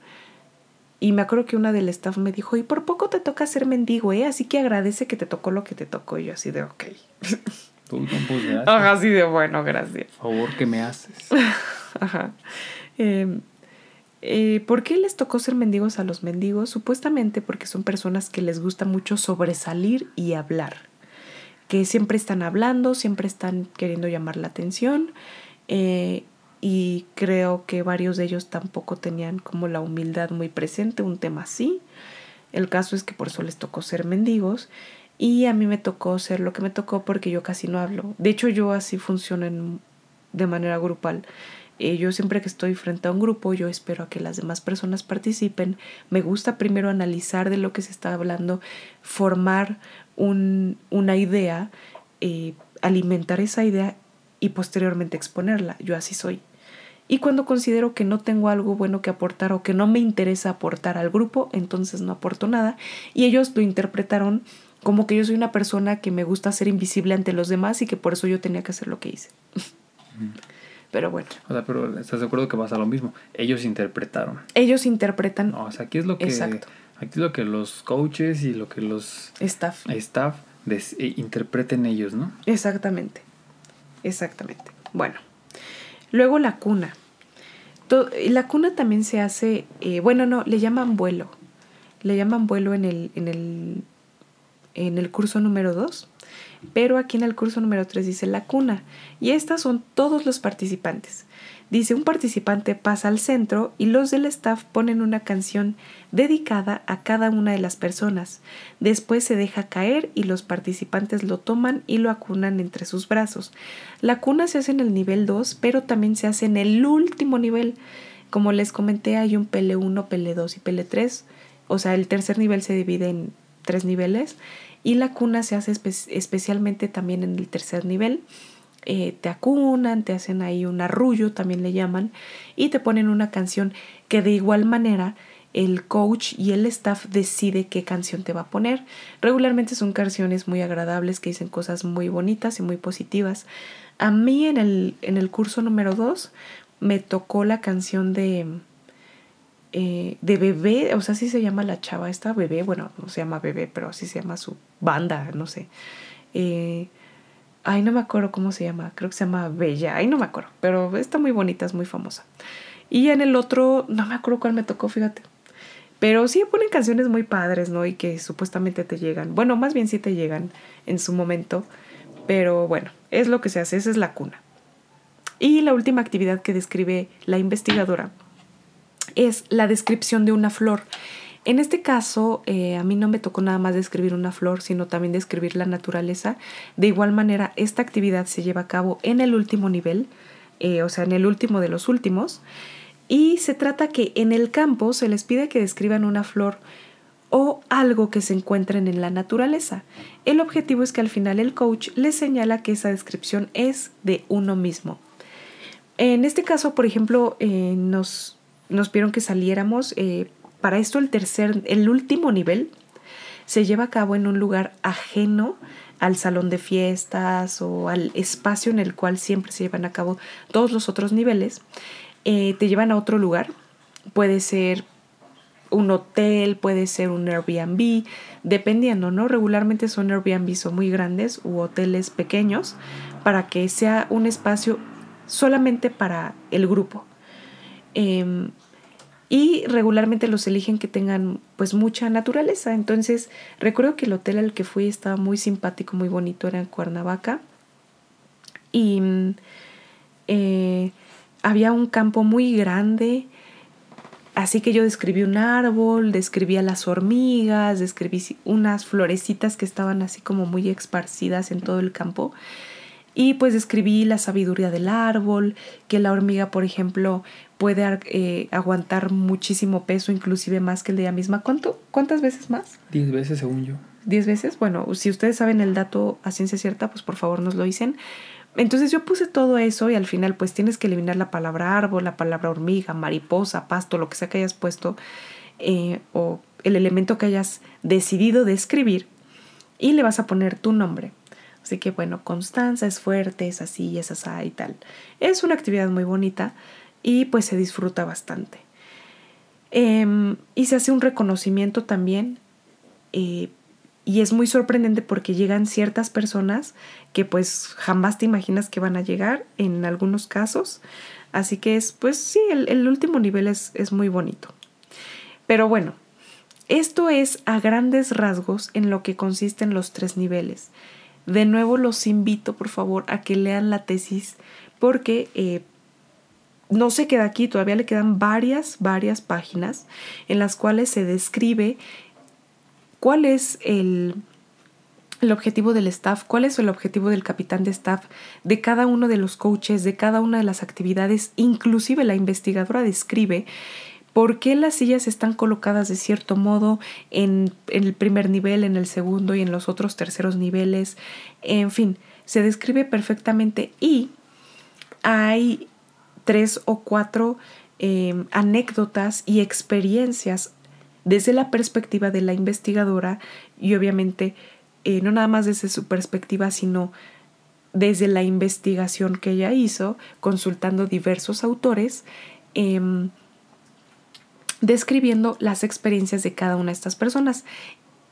Speaker 1: y me acuerdo que una del staff me dijo, y por poco te toca ser mendigo, ¿eh? Así que agradece que te tocó lo que te tocó. Y yo así de, ok. Ajá, así de, bueno, gracias.
Speaker 2: Favor que me haces.
Speaker 1: Ajá. Em, eh, ¿Por qué les tocó ser mendigos a los mendigos? Supuestamente porque son personas que les gusta mucho sobresalir y hablar, que siempre están hablando, siempre están queriendo llamar la atención eh, y creo que varios de ellos tampoco tenían como la humildad muy presente, un tema así. El caso es que por eso les tocó ser mendigos y a mí me tocó ser lo que me tocó porque yo casi no hablo. De hecho yo así funciono de manera grupal. Eh, yo siempre que estoy frente a un grupo, yo espero a que las demás personas participen. Me gusta primero analizar de lo que se está hablando, formar un, una idea, eh, alimentar esa idea y posteriormente exponerla. Yo así soy. Y cuando considero que no tengo algo bueno que aportar o que no me interesa aportar al grupo, entonces no aporto nada. Y ellos lo interpretaron como que yo soy una persona que me gusta ser invisible ante los demás y que por eso yo tenía que hacer lo que hice. Pero bueno.
Speaker 2: O sea, pero estás de acuerdo que pasa lo mismo. Ellos interpretaron.
Speaker 1: Ellos interpretan.
Speaker 2: No, o sea, aquí es lo que. Exacto. Aquí es lo que los coaches y lo que los.
Speaker 1: Staff.
Speaker 2: Staff eh, interpreten ellos, ¿no?
Speaker 1: Exactamente. Exactamente. Bueno. Luego la cuna la cuna también se hace, eh, bueno, no, le llaman vuelo. Le llaman vuelo en el, en el, en el curso número 2, pero aquí en el curso número 3 dice la cuna. Y estas son todos los participantes. Dice, un participante pasa al centro y los del staff ponen una canción dedicada a cada una de las personas. Después se deja caer y los participantes lo toman y lo acunan entre sus brazos. La cuna se hace en el nivel 2, pero también se hace en el último nivel. Como les comenté, hay un PL1, PL2 y PL3. O sea, el tercer nivel se divide en tres niveles y la cuna se hace especialmente también en el tercer nivel. Eh, te acunan, te hacen ahí un arrullo, también le llaman, y te ponen una canción que de igual manera el coach y el staff decide qué canción te va a poner. Regularmente son canciones muy agradables que dicen cosas muy bonitas y muy positivas. A mí en el, en el curso número 2 me tocó la canción de, eh, de bebé, o sea, así se llama la chava esta, bebé, bueno, no se llama bebé, pero así se llama su banda, no sé. Eh, Ay, no me acuerdo cómo se llama. Creo que se llama Bella. Ay, no me acuerdo. Pero está muy bonita, es muy famosa. Y en el otro, no me acuerdo cuál me tocó, fíjate. Pero sí ponen canciones muy padres, ¿no? Y que supuestamente te llegan. Bueno, más bien sí te llegan en su momento. Pero bueno, es lo que se hace. Esa es la cuna. Y la última actividad que describe la investigadora es la descripción de una flor. En este caso, eh, a mí no me tocó nada más describir una flor, sino también describir la naturaleza. De igual manera, esta actividad se lleva a cabo en el último nivel, eh, o sea, en el último de los últimos. Y se trata que en el campo se les pide que describan una flor o algo que se encuentren en la naturaleza. El objetivo es que al final el coach les señala que esa descripción es de uno mismo. En este caso, por ejemplo, eh, nos, nos pidieron que saliéramos para esto el tercer, el último nivel se lleva a cabo en un lugar ajeno al salón de fiestas o al espacio en el cual siempre se llevan a cabo todos los otros niveles. Eh, te llevan a otro lugar. Puede ser un hotel, puede ser un Airbnb, dependiendo, ¿no? Regularmente son Airbnb son muy grandes u hoteles pequeños para que sea un espacio solamente para el grupo. Em, y regularmente los eligen que tengan pues mucha naturaleza. Entonces recuerdo que el hotel al que fui estaba muy simpático, muy bonito, era en Cuernavaca. Y eh, había un campo muy grande. Así que yo describí un árbol, describí a las hormigas, describí unas florecitas que estaban así como muy esparcidas en todo el campo. Y pues describí la sabiduría del árbol, que la hormiga, por ejemplo, puede eh, aguantar muchísimo peso, inclusive más que el de ella misma. ¿Cuánto, ¿Cuántas veces más?
Speaker 2: Diez veces, según yo.
Speaker 1: ¿Diez veces? Bueno, si ustedes saben el dato a ciencia cierta, pues por favor nos lo dicen. Entonces yo puse todo eso y al final pues tienes que eliminar la palabra árbol, la palabra hormiga, mariposa, pasto, lo que sea que hayas puesto eh, o el elemento que hayas decidido describir y le vas a poner tu nombre. Así que bueno, Constanza es fuerte, es así, es así y tal. Es una actividad muy bonita y pues se disfruta bastante. Em, y se hace un reconocimiento también eh, y es muy sorprendente porque llegan ciertas personas que pues jamás te imaginas que van a llegar en algunos casos. Así que es pues sí, el, el último nivel es, es muy bonito. Pero bueno, esto es a grandes rasgos en lo que consisten los tres niveles. De nuevo los invito, por favor, a que lean la tesis porque eh, no se queda aquí, todavía le quedan varias, varias páginas en las cuales se describe cuál es el, el objetivo del staff, cuál es el objetivo del capitán de staff, de cada uno de los coaches, de cada una de las actividades, inclusive la investigadora describe por qué las sillas están colocadas de cierto modo en, el primer nivel, en el segundo y en los otros terceros niveles. En fin, se describe perfectamente y hay tres o cuatro em, anécdotas y experiencias desde la perspectiva de la investigadora y obviamente eh, no nada más desde su perspectiva, sino desde la investigación que ella hizo, consultando diversos autores. Em, describiendo las experiencias de cada una de estas personas.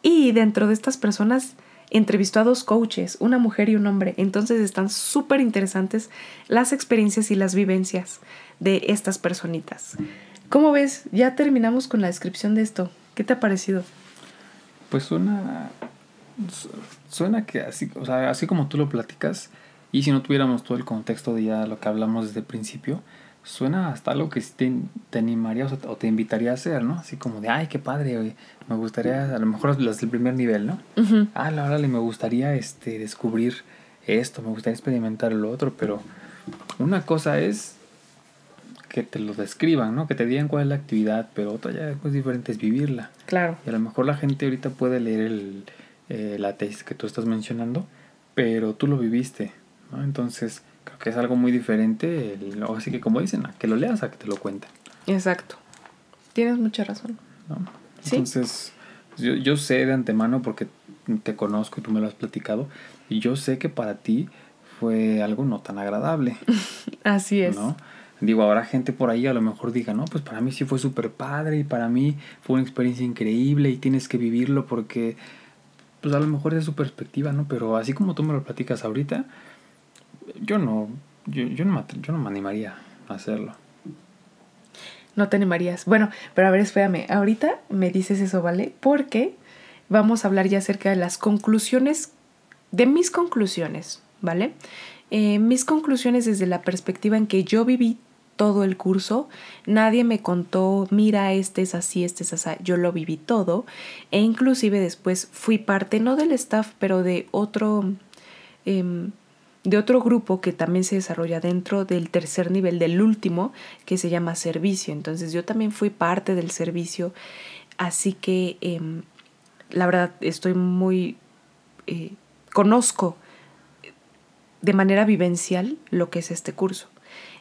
Speaker 1: Y dentro de estas personas entrevistó a dos coaches, una mujer y un hombre. Entonces están súper interesantes las experiencias y las vivencias de estas personitas. ¿Cómo ves? Ya terminamos con la descripción de esto. ¿Qué te ha parecido?
Speaker 2: Pues suena. Suena que así, o sea, así como tú lo platicas, y si no tuviéramos todo el contexto de ya lo que hablamos desde el principio, suena hasta algo que te, te animaría o te invitaría a hacer, ¿no? Así como de, ay, qué padre, me gustaría, a lo mejor las del primer nivel, ¿no? Ah, la verdad, me gustaría este, descubrir esto, me gustaría experimentar lo otro, pero una cosa es que te lo describan, ¿no? Que te digan cuál es la actividad, pero otra ya es diferente es vivirla.
Speaker 1: Claro.
Speaker 2: Y a lo mejor la gente ahorita puede leer el, eh, la tesis que tú estás mencionando, pero tú lo viviste, ¿no? Entonces Creo que es algo muy diferente, o así que como dicen, a que lo leas, a que te lo cuenten.
Speaker 1: Exacto. Tienes mucha razón.
Speaker 2: Entonces, yo, yo sé de antemano porque te conozco y tú me lo has platicado, y yo sé que para ti fue algo no tan agradable.
Speaker 1: Así es.
Speaker 2: ¿no? Digo, habrá gente por ahí a lo mejor diga, no, pues para mí sí fue súper padre y para mí fue una experiencia increíble y tienes que vivirlo porque, pues a lo mejor es su perspectiva, ¿no? Pero así como tú me lo platicas ahorita, yo no, yo, yo, no, yo no me animaría a hacerlo.
Speaker 1: No te animarías. Bueno, pero a ver, espérame. Ahorita me dices eso, ¿vale? Porque vamos a hablar ya acerca de las conclusiones, de mis conclusiones, ¿vale? Eh, mis conclusiones desde la perspectiva en que yo viví todo el curso, nadie me contó, mira, este es así, este es así, yo lo viví todo e inclusive después fui parte, no del staff, pero de otro, eh, de otro grupo que también se desarrolla dentro del tercer nivel, del último, que se llama servicio. Entonces yo también fui parte del servicio, así que em, la verdad estoy muy... Eh, conozco de manera vivencial lo que es este curso.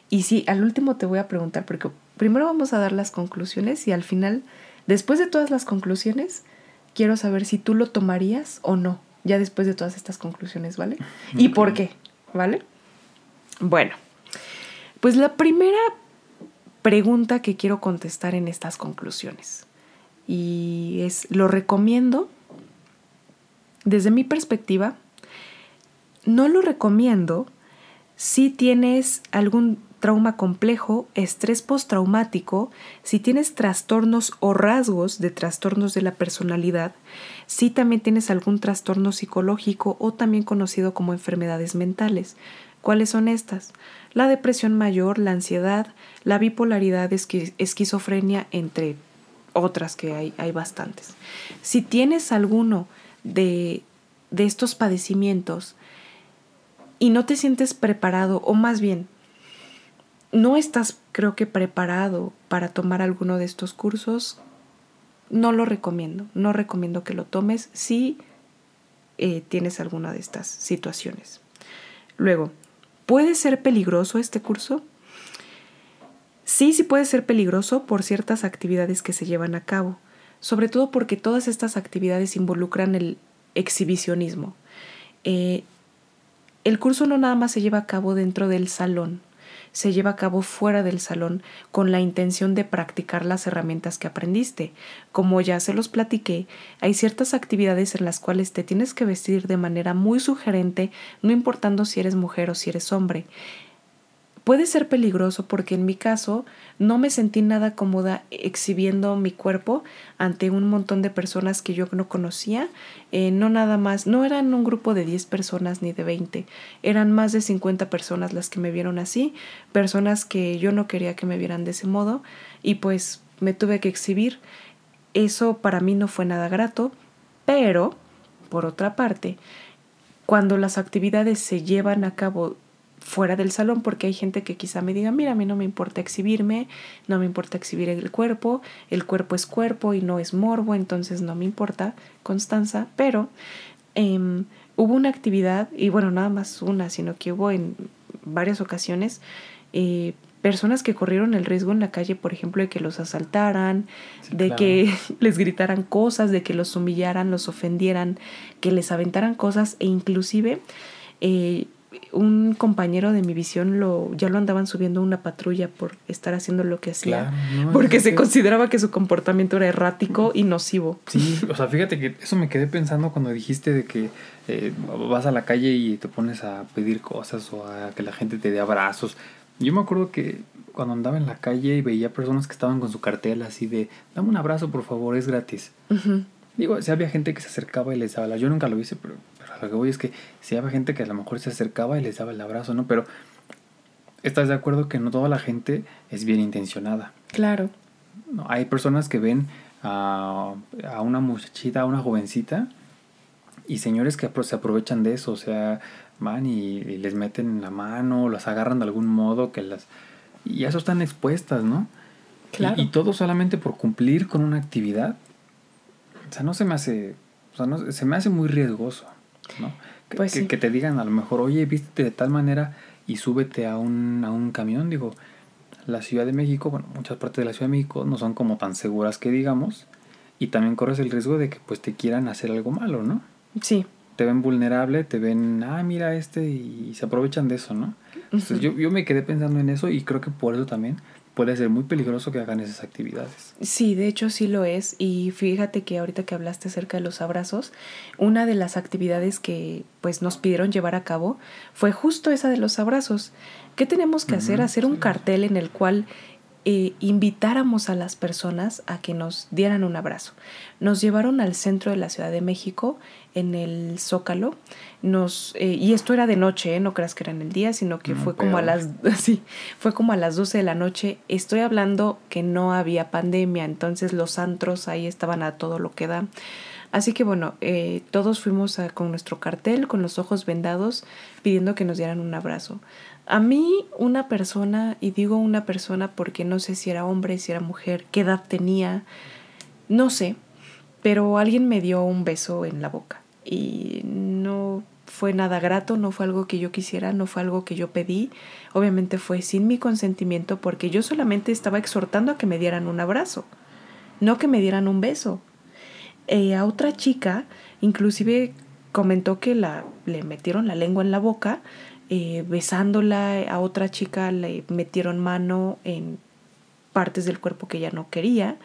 Speaker 1: Y sí, al último te voy a preguntar, porque primero vamos a dar las conclusiones y al final, después de todas las conclusiones, quiero saber si tú lo tomarías o no, ya después de todas estas conclusiones, ¿vale? ¿Y por qué? ¿Vale? Bueno, pues la primera pregunta que quiero contestar en estas conclusiones y es, lo recomiendo. Desde mi perspectiva, no lo recomiendo si tienes algún trauma complejo, estrés postraumático, si tienes trastornos o rasgos de trastornos de la personalidad, si también tienes algún trastorno psicológico o también conocido como enfermedades mentales. ¿Cuáles son estas? La depresión mayor, la ansiedad, la bipolaridad, esquizofrenia, entre otras que hay, hay bastantes. Si tienes alguno de, de estos padecimientos y no te sientes preparado, o más bien, no estás creo que preparado para tomar alguno de estos cursos, no lo recomiendo. No recomiendo que lo tomes si eh, tienes alguna de estas situaciones. Luego, ¿puede ser peligroso este curso? Sí, sí puede ser peligroso por ciertas actividades que se llevan a cabo, sobre todo porque todas estas actividades involucran el exhibicionismo. Eh, el curso no nada más se lleva a cabo dentro del salón, se lleva a cabo fuera del salón con la intención de practicar las herramientas que aprendiste. Como ya se los platiqué, hay ciertas actividades en las cuales te tienes que vestir de manera muy sugerente, no importando si eres mujer o si eres hombre puede ser peligroso porque en mi caso no me sentí nada cómoda exhibiendo mi cuerpo ante un montón de personas que yo no conocía. Eh, no nada más, no eran un grupo de 10 personas ni de 20, eran más de 50 personas las que me vieron así, personas que yo no quería que me vieran de ese modo y pues me tuve que exhibir. Eso para mí no fue nada grato, pero, por otra parte, cuando las actividades se llevan a cabo fuera del salón porque hay gente que quizá me diga, mira, a mí no me importa exhibirme, no me importa exhibir el cuerpo, el cuerpo es cuerpo y no es morbo, entonces no me importa, Constanza, pero em, hubo una actividad, y bueno, nada más una, sino que hubo en varias ocasiones eh, personas que corrieron el riesgo en la calle, por ejemplo, de que los asaltaran, de que les gritaran cosas, de que los humillaran, los ofendieran, que les aventaran cosas e inclusive... Eh, un compañero de mi visión lo ya lo andaban subiendo a una patrulla por estar haciendo lo que hacía porque se consideraba que su comportamiento era errático y nocivo.
Speaker 2: Sí o sea fíjate que eso me quedé pensando cuando dijiste de que eh, vas a la calle y te pones a pedir cosas o a que la gente te dé abrazos. Yo me acuerdo que cuando andaba en la calle y veía personas que estaban con su cartel así de dame un abrazo por favor es gratis digo si había gente que se acercaba y les daba yo nunca lo hice pero lo que voy es que si había gente que a lo mejor se acercaba y les daba el abrazo, ¿no? Pero estás de acuerdo que no toda la gente es bien intencionada.
Speaker 1: Claro.
Speaker 2: No, hay personas que ven a, a una muchachita, a una jovencita, y señores que se aprovechan de eso, o sea, van y, les meten la mano, las agarran de algún modo, que las... Y eso están expuestas, ¿no? Claro. Y, y todo solamente por cumplir con una actividad. O sea, no se me hace... O sea, no, se me hace muy riesgoso. ¿No? Que, pues que, te digan a lo mejor, oye, vístete de tal manera y súbete a un, a un camión. Digo, la Ciudad de México, bueno, muchas partes de la Ciudad de México no son como tan seguras que digamos. Y también corres el riesgo de que pues te quieran hacer algo malo, ¿no?
Speaker 1: Sí.
Speaker 2: Te ven vulnerable, te ven, ah, mira este, y se aprovechan de eso, ¿no? Entonces yo, yo me quedé pensando en eso y creo que por eso también puede ser muy peligroso que hagan esas actividades.
Speaker 1: Sí, de hecho sí lo es. Y fíjate que ahorita que hablaste acerca de los abrazos, una de las actividades que pues nos pidieron llevar a cabo fue justo esa de los abrazos. ¿Qué tenemos que hacer? Hacer un cartel en el cual eh, invitáramos a las personas a que nos dieran un abrazo. Nos llevaron al centro de la Ciudad de México, en el Zócalo, nos, eh, y esto era de noche, ¿eh? no creas que era en el día, sino que fue como a las sí, fue como a las 12 de la noche. Estoy hablando que no había pandemia, entonces los antros ahí estaban a todo lo que da. Así que bueno, todos fuimos con nuestro cartel, con los ojos vendados, pidiendo que nos dieran un abrazo. A mí una persona, y digo una persona porque no sé si era hombre, si era mujer, qué edad tenía, no sé, pero alguien me dio un beso en la boca y no fue nada grato, no fue algo que yo quisiera, no fue algo que yo pedí, obviamente fue sin mi consentimiento porque yo solamente estaba exhortando a que me dieran un abrazo, no que me dieran un beso. Eh, a otra chica, inclusive comentó que la, le metieron la lengua en la boca, eh, besándola a otra chica le metieron mano en partes del cuerpo que ella no quería.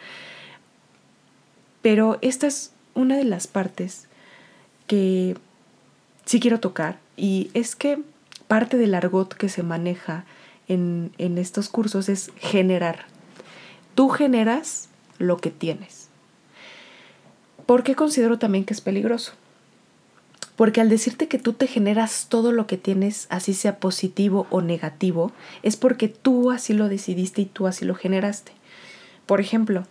Speaker 1: Pero esta es una de las partes que sí quiero tocar y es que parte del argot que se maneja en, en estos cursos es generar. Tú generas lo que tienes. ¿Por qué considero también que es peligroso? Porque al decirte que tú te generas todo lo que tienes, así sea positivo o negativo, es porque tú así lo decidiste y tú así lo generaste. Por ejemplo,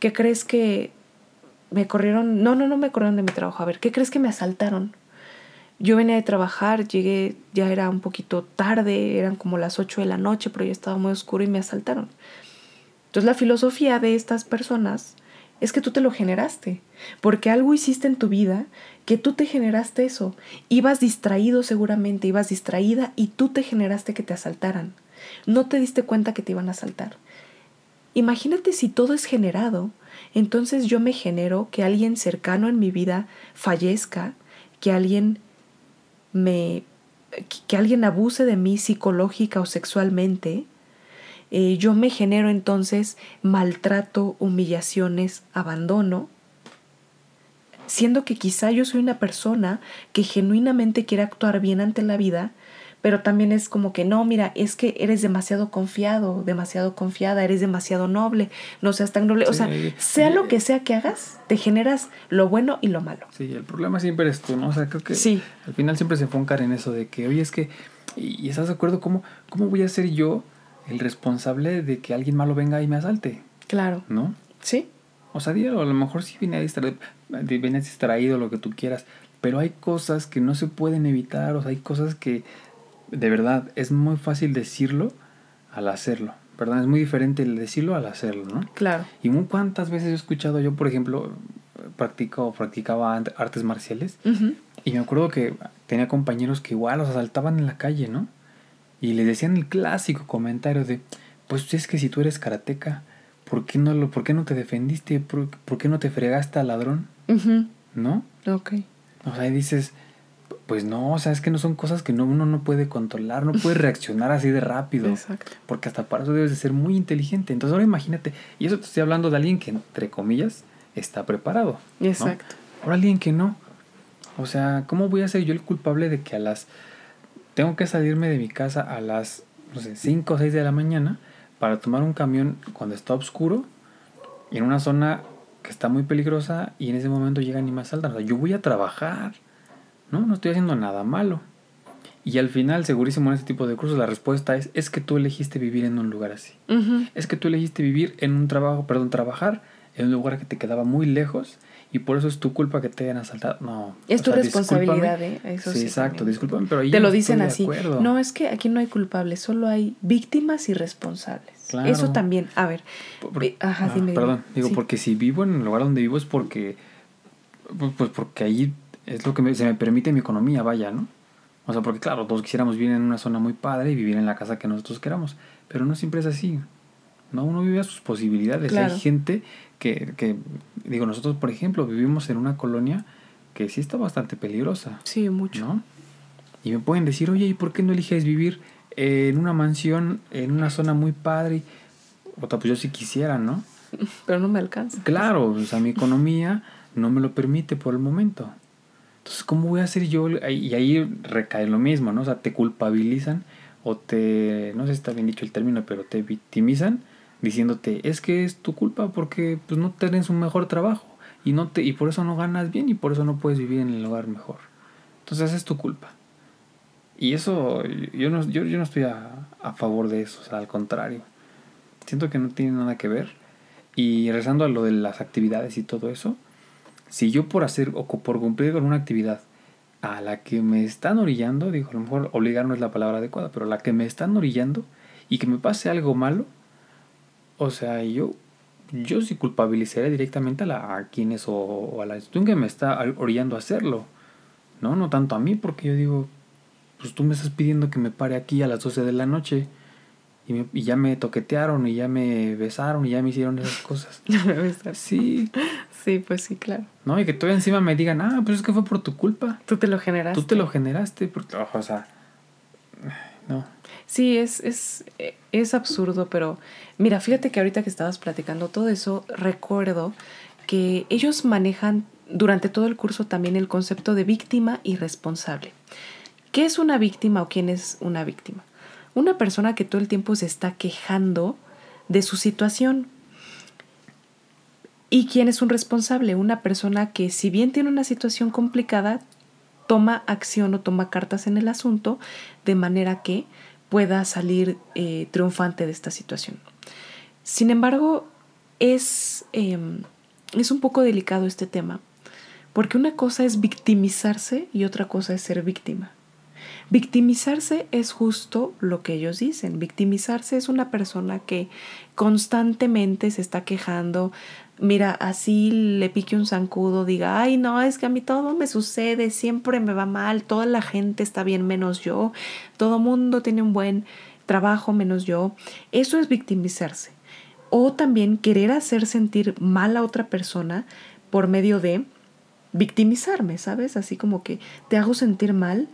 Speaker 1: ¿qué crees que me corrieron? No, no, no me corrieron de mi trabajo. A ver, ¿qué crees que me asaltaron? Yo venía de trabajar, llegué, ya era un poquito tarde, eran como las 8 de la noche, pero ya estaba muy oscuro y me asaltaron. Entonces la filosofía de estas personas es que tú te lo generaste, porque algo hiciste en tu vida que tú te generaste eso. Ibas distraído seguramente, ibas distraída y tú te generaste que te asaltaran. No te diste cuenta que te iban a asaltar. Imagínate si todo es generado, entonces yo me genero que alguien cercano en mi vida fallezca, que alguien me que alguien abuse de mí psicológica o sexualmente, eh, yo me genero entonces maltrato, humillaciones, abandono, siendo que quizá yo soy una persona que genuinamente quiere actuar bien ante la vida, pero también es como que no, mira, es que eres demasiado confiado, demasiado confiada, eres demasiado noble, no seas tan noble. o sea, sea lo que sea que hagas, te generas lo bueno y lo malo.
Speaker 2: Sí, el problema siempre eres tú, ¿no? O sea, creo que sí. al final siempre se enfocan en eso de que, oye, es que, ¿y estás de acuerdo? ¿Cómo, cómo voy a ser yo el responsable de que alguien malo venga y me asalte?
Speaker 1: Claro.
Speaker 2: ¿No?
Speaker 1: Sí.
Speaker 2: O sea, a lo mejor sí viene distraído, vienes distraído, lo que tú quieras, pero hay cosas que no se pueden evitar, o sea, hay cosas que de verdad, es muy fácil decirlo al hacerlo, ¿verdad? Es muy diferente el decirlo al hacerlo, ¿no?
Speaker 1: Claro.
Speaker 2: Y muy cuántas veces he escuchado yo, por ejemplo, practico, practicaba artes marciales y me acuerdo que tenía compañeros que igual los asaltaban en la calle, ¿no? Y le decían el clásico comentario de, pues es que si tú eres karateca, ¿por qué no, lo, por qué no te defendiste? ¿Por, qué no te fregaste al ladrón? ¿No?
Speaker 1: Ok.
Speaker 2: O sea, dices, pues no, o sea, es que no son cosas que no, uno no puede controlar, no puede reaccionar así de rápido. Exacto. Porque hasta para eso debes de ser muy inteligente. Entonces ahora imagínate, y eso te estoy hablando de alguien que, entre comillas, está preparado. Exacto. Ahora alguien que no. O sea, ¿cómo voy a ser yo el culpable de que a las... Tengo que salirme de mi casa a las, no sé, 5 o 6 de la mañana para tomar un camión cuando está oscuro y en una zona que está muy peligrosa y en ese momento llegan y me asaltan. O sea, yo voy a trabajar. No, no estoy haciendo nada malo. Y al final, segurísimo en este tipo de cursos, la respuesta es, es que tú elegiste vivir en un lugar así. Es que tú elegiste vivir en un trabajo, perdón, trabajar en un lugar que te quedaba muy lejos y por eso es tu culpa que te hayan asaltado. No.
Speaker 1: Es tu responsabilidad, ¿eh? Eso
Speaker 2: sí, exacto, discúlpame, pero ahí
Speaker 1: Te lo dicen así. No, es que aquí no hay culpables, solo hay víctimas y responsables. Eso también, a ver.
Speaker 2: ajá, ah, Perdón, digo, porque si vivo en el lugar donde vivo es porque, pues, pues porque ahí es lo que se me permite mi economía, vaya, ¿no? O sea, porque claro, todos quisiéramos vivir en una zona muy padre y vivir en la casa que nosotros queramos, pero no siempre es así. ¿no? Uno vive a sus posibilidades. Hay gente que, que, digo, nosotros, por ejemplo, vivimos en una colonia que sí está bastante peligrosa.
Speaker 1: Sí, mucho.
Speaker 2: ¿no? Y me pueden decir, oye, ¿y por qué no eliges vivir en una mansión, en una zona muy padre? O pues yo sí quisiera, ¿no?
Speaker 1: Pero no me alcanza.
Speaker 2: Claro, o sea, mi economía no me lo permite por el momento. Entonces, ¿cómo voy a hacer yo? Y ahí recae lo mismo, ¿no? O sea, te culpabilizan o te, no sé si está bien dicho el término, pero te victimizan diciéndote, es que es tu culpa porque pues no tienes un mejor trabajo y, no te, y por eso no ganas bien y por eso no puedes vivir en el lugar mejor. Entonces es tu culpa. Y eso, yo no, yo, yo no estoy a, a favor de eso, o sea, al contrario. Siento que no tiene nada que ver. Y rezando a lo de las actividades y todo eso, si yo por hacer o por cumplir con una actividad a la que me están orillando, digo, a lo mejor obligar no es la palabra adecuada, pero a la que me están orillando y que me pase algo malo, o sea, yo, yo sí culpabilizaría directamente a, la, a quienes o, a la institución que me está orillando a hacerlo. No, no tanto a mí, porque yo digo, pues tú me estás pidiendo que me pare aquí a las 12 de la noche y, ya me toquetearon y ya me besaron y ya me hicieron esas cosas. Sí.
Speaker 1: Sí, pues sí, claro.
Speaker 2: No, y que todavía encima me digan, ah, pues es que fue por tu culpa.
Speaker 1: Tú te lo generaste.
Speaker 2: Tú te lo generaste, porque, o sea, no.
Speaker 1: Sí, es, es, es absurdo, pero mira, fíjate que ahorita que estabas platicando todo eso, recuerdo que ellos manejan durante todo el curso también el concepto de víctima y responsable. ¿Qué es una víctima o quién es una víctima? Una persona que todo el tiempo se está quejando de su situación. ¿Y quién es un responsable? Una persona que si bien tiene una situación complicada, toma acción o toma cartas en el asunto de manera que pueda salir eh, triunfante de esta situación. Sin embargo, es, em, es un poco delicado este tema, porque una cosa es victimizarse y otra cosa es ser víctima. Victimizarse es justo lo que ellos dicen. Victimizarse es una persona que constantemente se está quejando. Mira, así le pique un zancudo, diga, ay, no, es que a mí todo me sucede, siempre me va mal, toda la gente está bien menos yo, todo mundo tiene un buen trabajo menos yo. Eso es victimizarse. O también querer hacer sentir mal a otra persona por medio de victimizarme, ¿sabes? Así como que te hago sentir mal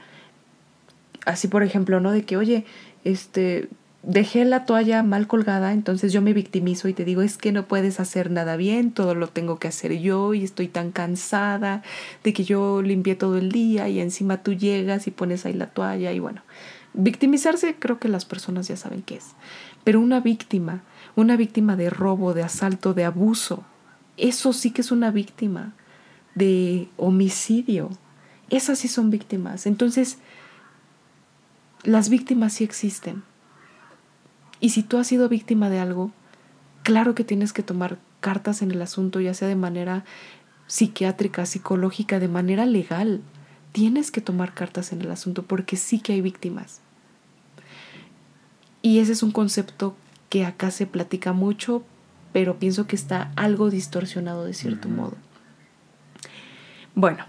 Speaker 1: así por ejemplo, ¿no? De que, oye, este, dejé la toalla mal colgada, entonces yo me victimizo y te digo, es que no puedes hacer nada bien, todo lo tengo que hacer yo y estoy tan cansada de que yo limpié todo el día y encima tú llegas y pones ahí la toalla y bueno, victimizarse creo que las personas ya saben qué es, pero una víctima, una víctima de robo, de asalto, de abuso, eso sí que es una víctima de homicidio, esas sí son víctimas, entonces las víctimas sí existen. Y si tú has sido víctima de algo, claro que tienes que tomar cartas en el asunto, ya sea de manera psiquiátrica, psicológica, de manera legal. Tienes que tomar cartas en el asunto porque sí que hay víctimas. Y ese es un concepto que acá se platica mucho, pero pienso que está algo distorsionado de cierto modo. Bueno,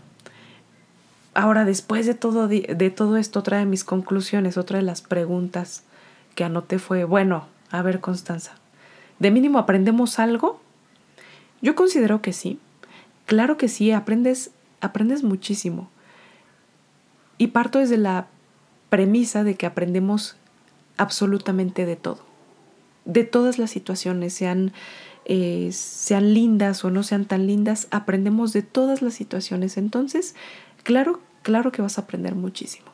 Speaker 1: Ahora, después de todo, de todo esto, otra de mis conclusiones, otra de las preguntas que anoté fue, bueno, a ver, Constanza, ¿de mínimo aprendemos algo? Yo considero que sí. Claro que sí, aprendes, aprendes muchísimo. Y parto desde la premisa de que aprendemos absolutamente de todo. De todas las situaciones, sean, eh, sean lindas o no sean tan lindas, aprendemos de todas las situaciones. Entonces, Claro, claro que vas a aprender muchísimo.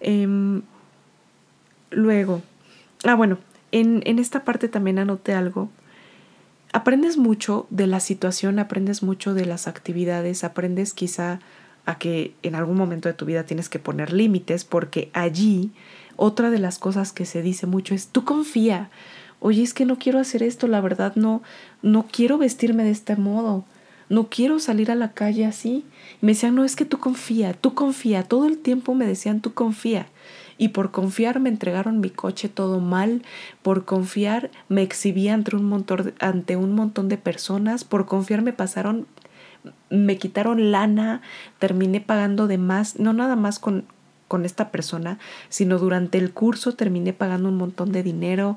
Speaker 1: Em, luego, ah, bueno, en, en esta parte también anoté algo. Aprendes mucho de la situación, aprendes mucho de las actividades, aprendes quizá a que en algún momento de tu vida tienes que poner límites, porque allí otra de las cosas que se dice mucho es, tú confía, oye, es que no quiero hacer esto, la verdad no, no quiero vestirme de este modo, no quiero salir a la calle así. Me decían, no, es que tú confía, tú confía. Todo el tiempo me decían, tú confía. Y por confiar me entregaron mi coche todo mal, por confiar me exhibí ante un montón, ante un montón de personas, por confiar me pasaron, me quitaron lana, terminé pagando de más, no nada más con, con esta persona, sino durante el curso terminé pagando un montón de dinero,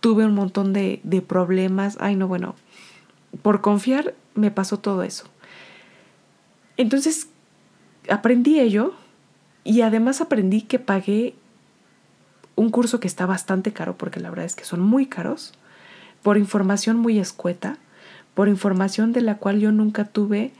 Speaker 1: tuve un montón de, de problemas, ay no, bueno, por confiar me pasó todo eso. Entonces, aprendí ello y además aprendí que pagué un curso que está bastante caro, porque la verdad es que son muy caros, por información muy escueta, por información de la cual yo nunca tuve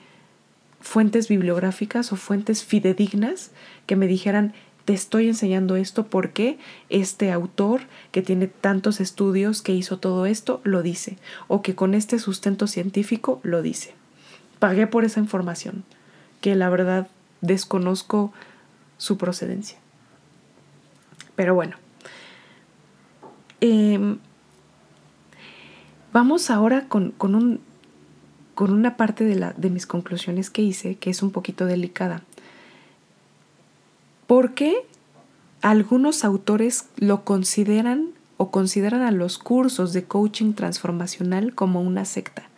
Speaker 1: fuentes bibliográficas o fuentes fidedignas que me dijeran, te estoy enseñando esto porque este autor que tiene tantos estudios, que hizo todo esto, lo dice, o que con este sustento científico lo dice. Pagué por esa información, que la verdad desconozco su procedencia. Pero bueno, em, vamos ahora con, un, con una parte de, la, de mis conclusiones que hice, que es un poquito delicada. ¿Por qué algunos autores lo consideran o consideran a los cursos de coaching transformacional como una secta?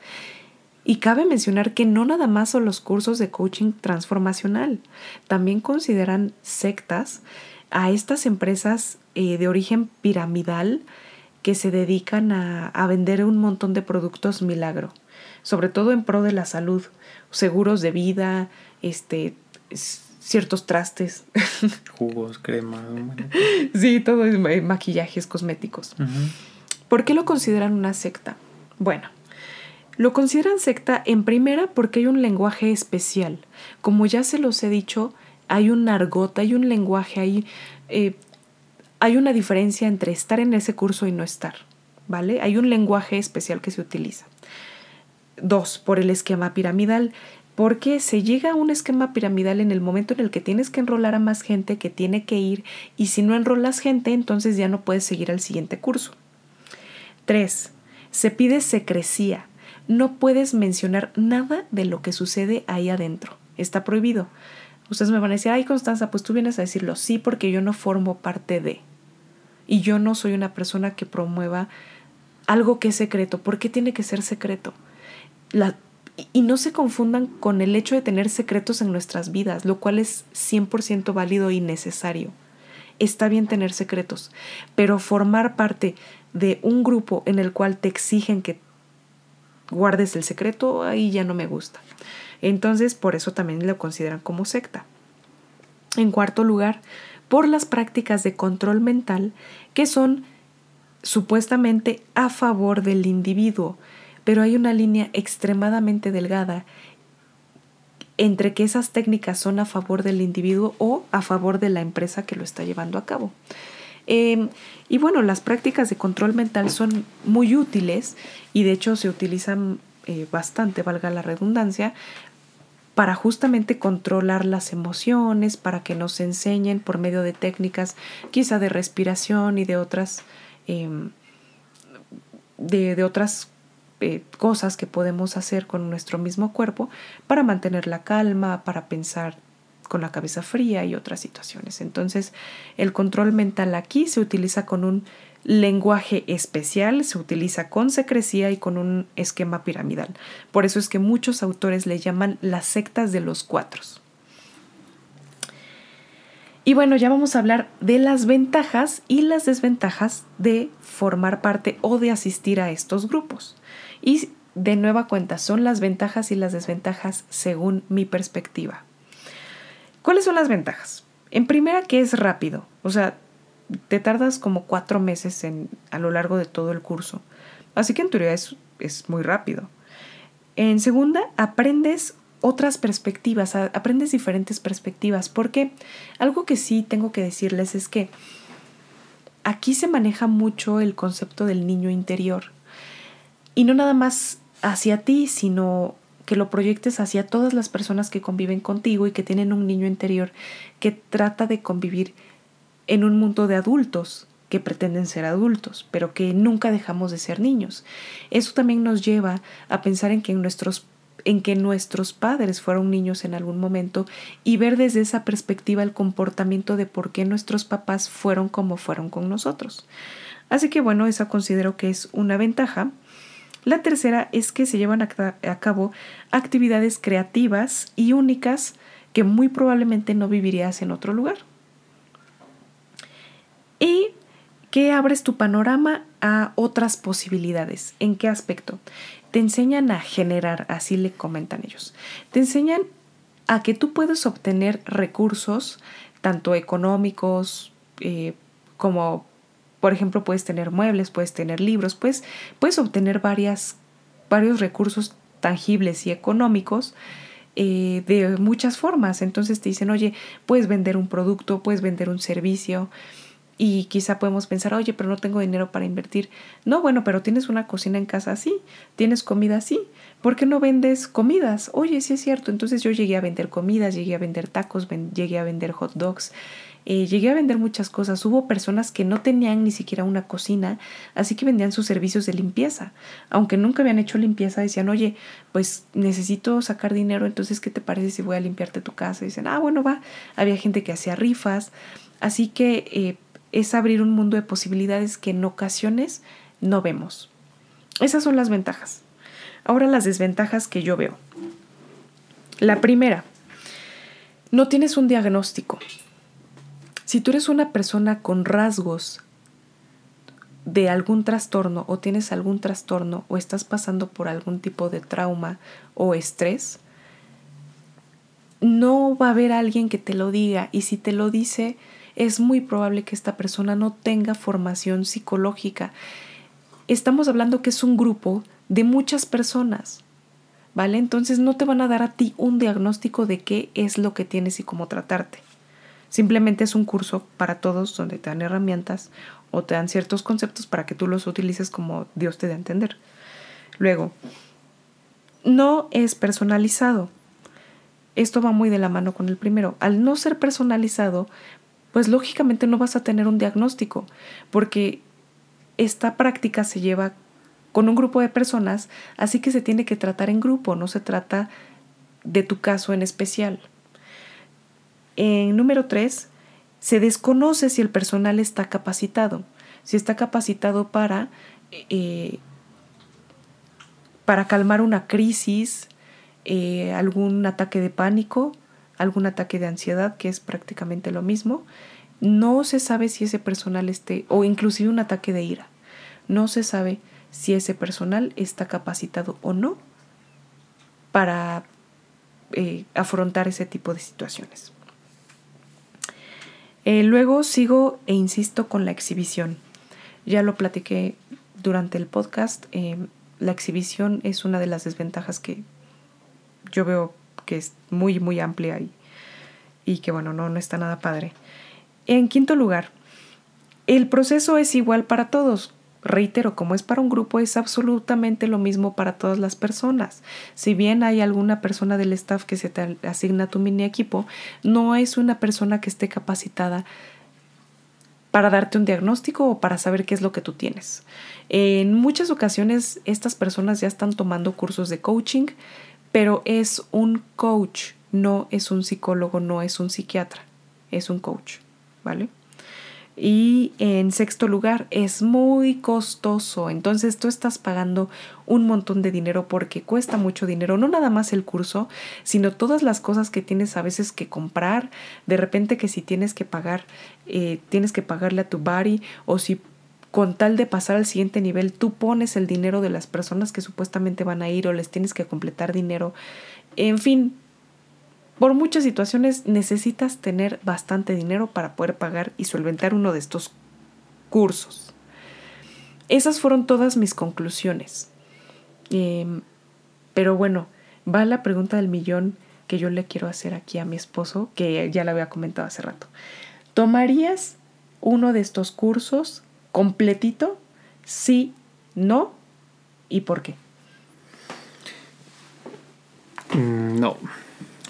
Speaker 1: Y cabe mencionar que no nada más son los cursos de coaching transformacional, también consideran sectas a estas empresas eh, de origen piramidal que se dedican a, a, vender un montón de productos milagro, sobre todo en pro de la salud, seguros de vida, este, ciertos trastes.
Speaker 2: Jugos, crema.
Speaker 1: sí, todo es maquillajes cosméticos. ¿Por qué lo consideran una secta? Bueno, Lo consideran secta en primera porque hay un lenguaje especial. Como ya se los he dicho, hay un argot, hay un lenguaje, hay, eh, hay una diferencia entre estar en ese curso y no estar. ¿Vale? Hay un lenguaje especial que se utiliza. Dos, por el esquema piramidal porque se llega a un esquema piramidal en el momento en el que tienes que enrolar a más gente que tiene que ir y si no enrolas gente entonces ya no puedes seguir al siguiente curso. 3. Se pide secrecía. No puedes mencionar nada de lo que sucede ahí adentro. Está prohibido. Ustedes me van a decir, ay Constanza, pues tú vienes a decirlo, sí, porque yo no formo parte de. Y yo no soy una persona que promueva algo que es secreto. ¿Por qué tiene que ser secreto? Y no se confundan con el hecho de tener secretos en nuestras vidas, lo cual es 100% válido y necesario. Está bien tener secretos, pero formar parte de un grupo en el cual te exigen que guardes el secreto, ahí ya no me gusta. Entonces, por eso también lo consideran como secta. En cuarto lugar, por las prácticas de control mental que son supuestamente a favor del individuo, pero hay una línea extremadamente delgada entre que esas técnicas son a favor del individuo o a favor de la empresa que lo está llevando a cabo. Em, y bueno, las prácticas de control mental son muy útiles y de hecho se utilizan eh, bastante, valga la redundancia, para justamente controlar las emociones, para que nos enseñen por medio de técnicas quizá de respiración y de otras, em, de, otras eh, cosas que podemos hacer con nuestro mismo cuerpo para mantener la calma, para pensar con la cabeza fría y otras situaciones. Entonces, el control mental aquí se utiliza con un lenguaje especial, se utiliza con secrecía y con un esquema piramidal. Por eso es que muchos autores le llaman las sectas de los cuatro. Y bueno, ya vamos a hablar de las ventajas y las desventajas de formar parte o de asistir a estos grupos. Y de nueva cuenta, son las ventajas y las desventajas según mi perspectiva. ¿Cuáles son las ventajas? En primera, que es rápido. O sea, te tardas como cuatro meses en, a lo largo de todo el curso. Así que en teoría es, es muy rápido. En segunda, aprendes otras perspectivas, aprendes diferentes perspectivas, porque algo que sí tengo que decirles es que aquí se maneja mucho el concepto del niño interior. Y no nada más hacia ti, sino que lo proyectes hacia todas las personas que conviven contigo y que tienen un niño interior que trata de convivir en un mundo de adultos que pretenden ser adultos, pero que nunca dejamos de ser niños. Eso también nos lleva a pensar en que nuestros en que nuestros padres fueron niños en algún momento y ver desde esa perspectiva el comportamiento de por qué nuestros papás fueron como fueron con nosotros. Así que bueno, esa considero que es una ventaja la tercera es que se llevan a cabo actividades creativas y únicas que muy probablemente no vivirías en otro lugar. Y que abres tu panorama a otras posibilidades. ¿En qué aspecto? Te enseñan a generar, así le comentan ellos. Te enseñan a que tú puedes obtener recursos, tanto económicos eh, como por ejemplo, puedes tener muebles, puedes tener libros, puedes, puedes obtener varias, varios recursos tangibles y económicos eh, de muchas formas. Entonces te dicen, oye, puedes vender un producto, puedes vender un servicio y quizá podemos pensar, oye, pero no tengo dinero para invertir. No, bueno, pero tienes una cocina en casa así, tienes comida así. ¿Por qué no vendes comidas? Oye, sí es cierto. Entonces yo llegué a vender comidas, llegué a vender tacos, llegué a vender hot dogs, eh, llegué a vender muchas cosas. Hubo personas que no tenían ni siquiera una cocina, así que vendían sus servicios de limpieza. Aunque nunca habían hecho limpieza, decían, oye, pues necesito sacar dinero, entonces, ¿qué te parece si voy a limpiarte tu casa? Dicen, ah, bueno, va. Había gente que hacía rifas. Así que eh, es abrir un mundo de posibilidades que en ocasiones no vemos. Esas son las ventajas. Ahora las desventajas que yo veo. La primera, no tienes un diagnóstico. Si tú eres una persona con rasgos de algún trastorno o tienes algún trastorno o estás pasando por algún tipo de trauma o estrés, no va a haber alguien que te lo diga y si te lo dice es muy probable que esta persona no tenga formación psicológica. Estamos hablando que es un grupo de muchas personas. ¿Vale? Entonces no te van a dar a ti un diagnóstico de qué es lo que tienes y cómo tratarte. Simplemente es un curso para todos donde te dan herramientas o te dan ciertos conceptos para que tú los utilices como Dios te dé a entender. Luego, no es personalizado. Esto va muy de la mano con el primero. Al no ser personalizado, pues lógicamente no vas a tener un diagnóstico, porque esta práctica se lleva con un grupo de personas, así que se tiene que tratar en grupo, no se trata de tu caso en especial. En número tres, se desconoce si el personal está capacitado, si está capacitado para, eh, para calmar una crisis, eh, algún ataque de pánico, algún ataque de ansiedad, que es prácticamente lo mismo. No se sabe si ese personal esté, o inclusive un ataque de ira. No se sabe si ese personal está capacitado o no para eh, afrontar ese tipo de situaciones. Eh, luego sigo e insisto con la exhibición. Ya lo platiqué durante el podcast. Eh, la exhibición es una de las desventajas que yo veo que es muy, muy amplia y, y que bueno, no, no está nada padre. En quinto lugar, el proceso es igual para todos. Reitero, como es para un grupo, es absolutamente lo mismo para todas las personas. Si bien hay alguna persona del staff que se te asigna a tu mini equipo, no es una persona que esté capacitada para darte un diagnóstico o para saber qué es lo que tú tienes. En muchas ocasiones estas personas ya están tomando cursos de coaching, pero es un coach, no es un psicólogo, no es un psiquiatra, es un coach, ¿vale? Y en sexto lugar, es muy costoso. Entonces tú estás pagando un montón de dinero porque cuesta mucho dinero. No nada más el curso, sino todas las cosas que tienes a veces que comprar. De repente que si tienes que pagar, eh, tienes que pagarle a tu body o si con tal de pasar al siguiente nivel, tú pones el dinero de las personas que supuestamente van a ir o les tienes que completar dinero. En fin, por muchas situaciones necesitas tener bastante dinero para poder pagar y solventar uno de estos cursos. Esas fueron todas mis conclusiones. Em, pero bueno, va la pregunta del millón que yo le quiero hacer aquí a mi esposo, que ya le había comentado hace rato. ¿Tomarías uno de estos cursos completito? Sí, no y por qué.
Speaker 2: Mm, no.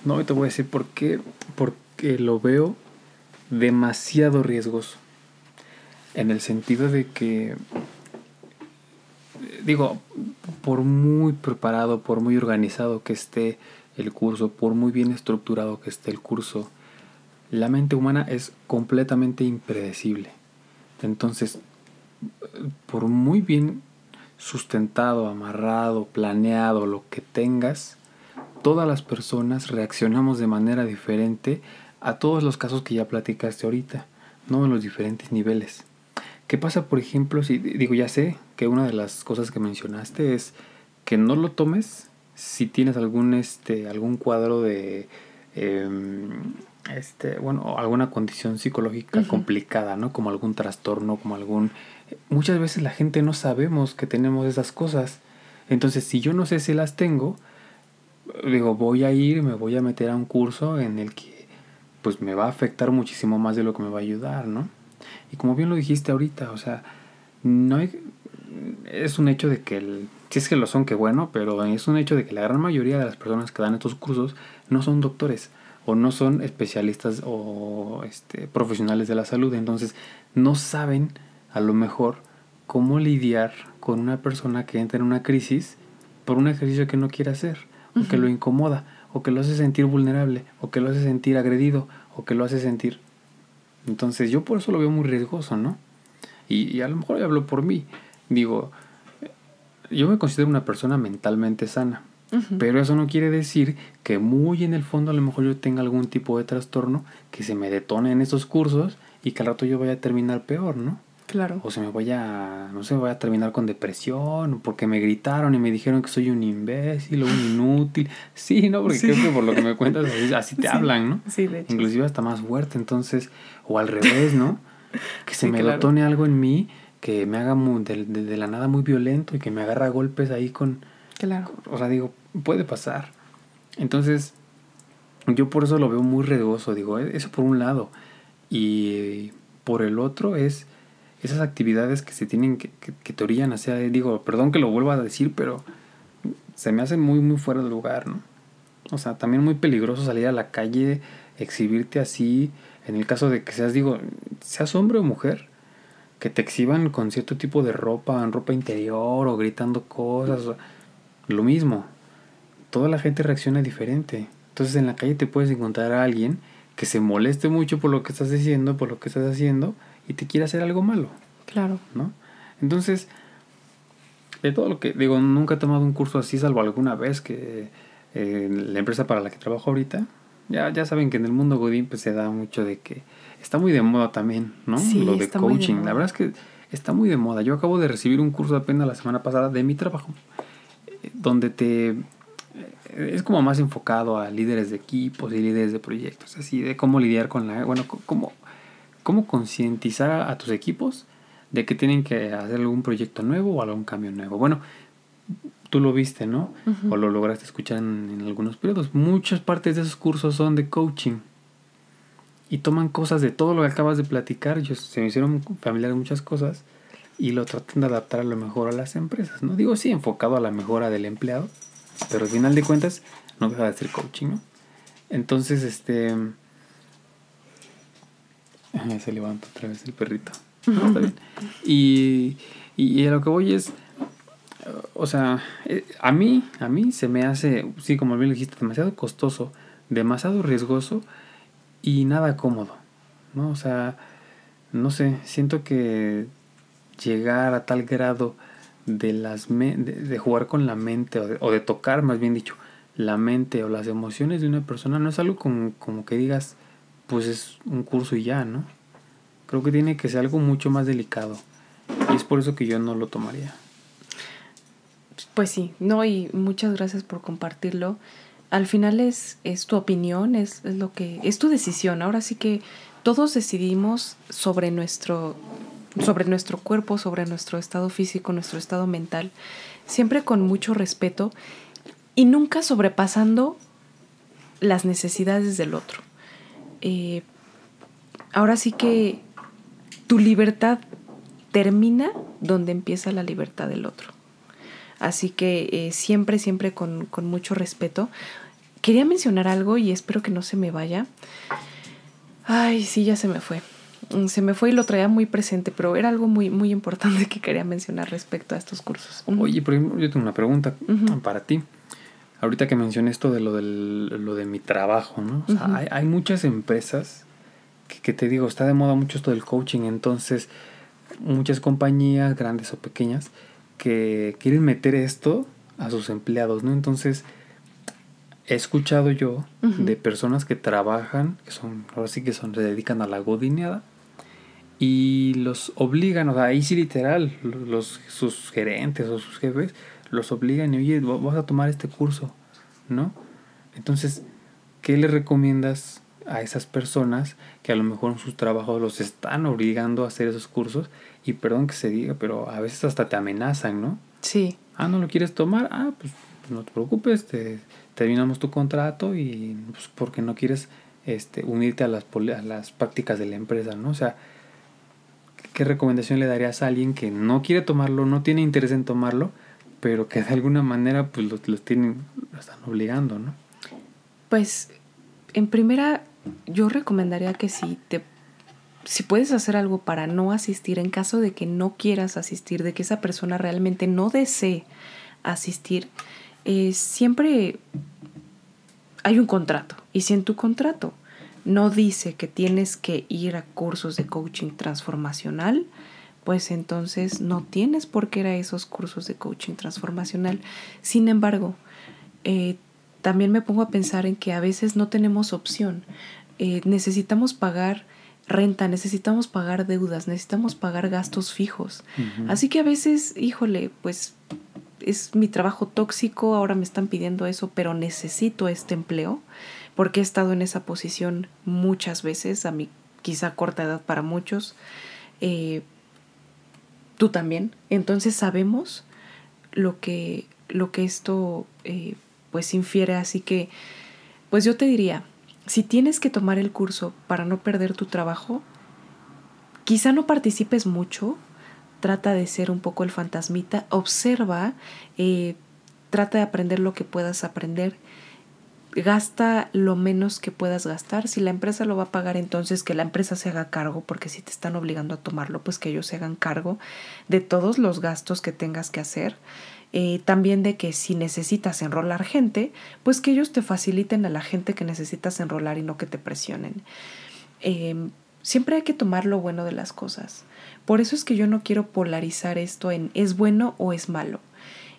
Speaker 2: No, te voy a decir por qué. Porque lo veo demasiado riesgoso. En el sentido de que, digo, por muy preparado, por muy organizado que esté el curso, por muy bien estructurado que esté el curso, la mente humana es completamente impredecible. Entonces, por muy bien sustentado, amarrado, planeado, lo que tengas, todas las personas reaccionamos de manera diferente a todos los casos que ya platicaste ahorita, ¿no? En los diferentes niveles. ¿Qué pasa, por ejemplo, si digo, ya sé que una de las cosas que mencionaste es que no lo tomes si tienes algún, este, algún cuadro de, em, este, bueno, alguna condición psicológica complicada, ¿no? Como algún trastorno, como algún... Muchas veces la gente no sabemos que tenemos esas cosas. Entonces, si yo no sé si las tengo, digo, voy a ir, me voy a meter a un curso en el que pues me va a afectar muchísimo más de lo que me va a ayudar, ¿no? Y como bien lo dijiste ahorita, o sea, no hay, es un hecho de que el, si es que lo son, qué bueno, pero es un hecho de que la gran mayoría de las personas que dan estos cursos no son doctores o no son especialistas o este, profesionales de la salud, entonces no saben a lo mejor cómo lidiar con una persona que entra en una crisis por un ejercicio que no quiere hacer o que lo incomoda, o que lo hace sentir vulnerable, o que lo hace sentir agredido, o que lo hace sentir... Entonces yo por eso lo veo muy riesgoso, ¿no? Y, a lo mejor yo hablo por mí. Digo, yo me considero una persona mentalmente sana, pero eso no quiere decir que muy en el fondo a lo mejor yo tenga algún tipo de trastorno que se me detone en esos cursos y que al rato yo vaya a terminar peor, ¿no? O se me vaya, no sé, voy a terminar con depresión, porque me gritaron y me dijeron que soy un imbécil o un inútil. Sí, ¿no? Porque creo que por lo que me cuentas, así, te hablan, ¿no?
Speaker 1: Sí, de hecho.
Speaker 2: Inclusive hasta más fuerte, entonces, o al revés, ¿no? Que se me detone algo en mí que me haga muy, de, de, la nada muy violento y que me agarra golpes ahí con...
Speaker 1: Claro.
Speaker 2: O sea, digo, puede pasar. Entonces, yo por eso lo veo muy riesgoso, digo, e, eso por un lado. Y por el otro es esas actividades que se tienen que, que, te orillan hacia, digo, perdón que lo vuelva a decir, pero se me hace muy, muy fuera de lugar, ¿no? O sea, también muy peligroso salir a la calle, exhibirte así, en el caso de que seas, digo, seas hombre o mujer, que te exhiban con cierto tipo de ropa, en ropa interior o gritando cosas, lo mismo. Toda la gente reacciona diferente. Entonces en la calle te puedes encontrar a alguien que se moleste mucho por lo que estás diciendo, por lo que estás haciendo y te quiere hacer algo malo.
Speaker 1: Claro.
Speaker 2: ¿No? Entonces, de todo lo que digo, nunca he tomado un curso así, salvo alguna vez que eh, la empresa para la que trabajo ahorita, ya, ya saben que en el mundo Godín pues se da mucho de que está muy de moda también, ¿no? Lo de coaching. la verdad es que está muy de moda. Yo acabo de recibir un curso apenas la semana pasada de mi trabajo, eh, donde te eh, es como más enfocado a líderes de equipos y líderes de proyectos, así de cómo lidiar con la, bueno, cómo, cómo concientizar a, tus equipos de que tienen que hacer algún proyecto nuevo o algún cambio nuevo. Bueno, tú lo viste, ¿no? O lo lograste escuchar en, en, algunos periodos. Muchas partes de esos cursos son de coaching. Y toman cosas de todo lo que acabas de platicar. Yo, se me hicieron familiares muchas cosas. Y lo tratan de adaptar a lo mejor a las empresas, ¿no? Digo, sí, enfocado a la mejora del empleado. Pero al final de cuentas, no deja de ser coaching, ¿no? Entonces, este... Se levanta otra vez el perrito. está bien. Y, y a lo que voy es o sea, eh, a mí, a mí se me hace, sí, como bien dijiste, demasiado costoso, demasiado riesgoso y nada cómodo, ¿no? O sea, no sé, siento que llegar a tal grado de las de, jugar con la mente o de, o de, tocar, más bien dicho, la mente o las emociones de una persona no es algo como, como que digas, pues es un curso y ya, ¿no? Creo que tiene que ser algo mucho más delicado y es por eso que yo no lo tomaría.
Speaker 1: Pues sí, no, y muchas gracias por compartirlo. Al final es, es tu opinión, es, es lo que, es tu decisión. Ahora sí que todos decidimos sobre nuestro, sobre nuestro cuerpo, sobre nuestro estado físico, nuestro estado mental, siempre con mucho respeto y nunca sobrepasando las necesidades del otro. Eh, ahora sí que tu libertad termina donde empieza la libertad del otro. Así que eh, siempre, siempre con, mucho respeto. Quería mencionar algo y espero que no se me vaya. Ay, sí, ya se me fue. Mm, se me fue y lo traía muy presente, pero era algo muy, muy importante que quería mencionar respecto a estos cursos.
Speaker 2: Oye, por ejemplo, yo tengo una pregunta para ti. Ahorita que mencioné esto de lo, del, lo de mi trabajo, ¿no? O sea, hay, muchas empresas que, que, te digo, está de moda mucho esto del coaching, entonces muchas compañías, grandes o pequeñas, que quieren meter esto a sus empleados, ¿no? Entonces, he escuchado yo de personas que trabajan, que son, ahora sí que son, se dedican a la godineada, y los obligan, o sea, ahí sí literal, los, sus gerentes o sus jefes los obligan y, oye, vas a tomar este curso, ¿no? Entonces, ¿qué le recomiendas a esas personas que a lo mejor en sus trabajos los están obligando a hacer esos cursos y perdón que se diga, pero a veces hasta te amenazan, ¿no?
Speaker 1: Sí.
Speaker 2: Ah, ¿no lo quieres tomar? Ah, pues no te preocupes, te, terminamos tu contrato y pues porque no quieres este, unirte a las, a las prácticas de la empresa, ¿no? O sea, ¿qué recomendación le darías a alguien que no quiere tomarlo, no tiene interés en tomarlo, pero que de alguna manera pues los, los tienen, lo están obligando, ¿no?
Speaker 1: Pues en primera yo recomendaría que si te si puedes hacer algo para no asistir en caso de que no quieras asistir, de que esa persona realmente no desee asistir, eh, siempre hay un contrato. Y si en tu contrato no dice que tienes que ir a cursos de coaching transformacional, pues entonces no tienes por qué ir a esos cursos de coaching transformacional. Sin embargo, eh, también me pongo a pensar en que a veces no tenemos opción. Eh, necesitamos pagar renta, necesitamos pagar deudas, necesitamos pagar gastos fijos. Así que a veces, híjole, pues es mi trabajo tóxico, ahora me están pidiendo eso, pero necesito este empleo porque he estado en esa posición muchas veces, a mi quizá corta edad para muchos. Eh, tú también. Entonces sabemos lo que, lo que esto eh, pues infiere. Así que, pues yo te diría, si tienes que tomar el curso para no perder tu trabajo, quizá no participes mucho, trata de ser un poco el fantasmita, observa, eh, trata de aprender lo que puedas aprender, gasta lo menos que puedas gastar, si la empresa lo va a pagar entonces que la empresa se haga cargo, porque si te están obligando a tomarlo, pues que ellos se hagan cargo de todos los gastos que tengas que hacer. Eh, también de que si necesitas enrolar gente, pues que ellos te faciliten a la gente que necesitas enrolar y no que te presionen. Em, siempre hay que tomar lo bueno de las cosas. Por eso es que yo no quiero polarizar esto en es bueno o es malo.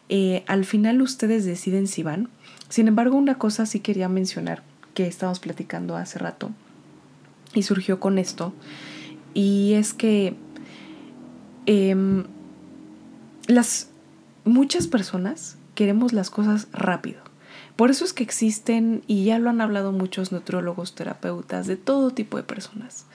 Speaker 1: Eh, al final ustedes deciden si van. Sin embargo, una cosa sí quería mencionar que estábamos platicando hace rato y surgió con esto. Y es que em, las muchas personas queremos las cosas rápido. Por eso es que existen, y ya lo han hablado muchos nutriólogos, terapeutas, de todo tipo de personas.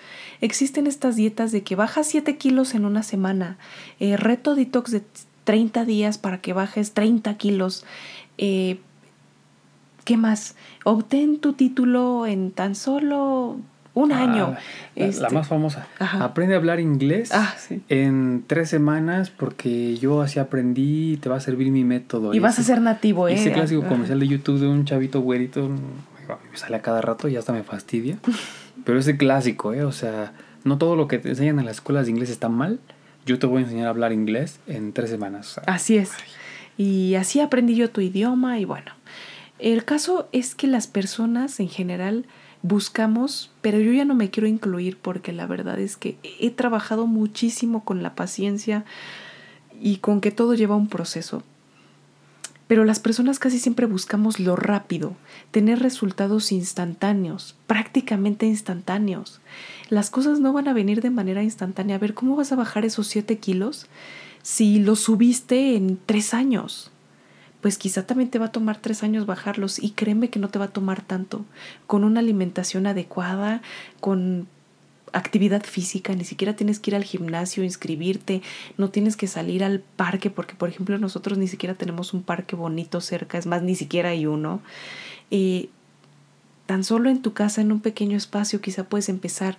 Speaker 1: Existen estas dietas de que bajas 7 kilos en una semana, eh, reto detox de 30 días para que bajes 30 kilos. Eh, ¿Qué más? Obtén tu título en tan solo un ah, año.
Speaker 2: La, este, más famosa. Aprende a hablar inglés
Speaker 1: ah,
Speaker 2: en tres semanas porque yo así aprendí y te va a servir mi método.
Speaker 1: Y, vas a ser nativo, ¿eh?
Speaker 2: Ese clásico comercial de YouTube de un chavito güerito me sale a cada rato y hasta me fastidia. Pero ese clásico, ¿eh? O sea, no todo lo que te enseñan en las escuelas de inglés está mal. Yo te voy a enseñar a hablar inglés en tres semanas.
Speaker 1: así es. Y así aprendí yo tu idioma y bueno. El caso es que las personas en general buscamos, pero yo ya no me quiero incluir porque la verdad es que he trabajado muchísimo con la paciencia y con que todo lleva un proceso. Pero las personas casi siempre buscamos lo rápido, tener resultados instantáneos, prácticamente instantáneos. Las cosas no van a venir de manera instantánea. A ver, ¿cómo vas a bajar esos 7 kilos si los subiste en tres años? Pues quizá también te va a tomar tres años bajarlos y créeme que no te va a tomar tanto. Con una alimentación adecuada, con actividad física, ni siquiera tienes que ir al gimnasio, inscribirte, no tienes que salir al parque, porque por ejemplo nosotros ni siquiera tenemos un parque bonito cerca, es más, ni siquiera hay uno. Eh, tan solo en tu casa, en un pequeño espacio, quizá puedes empezar.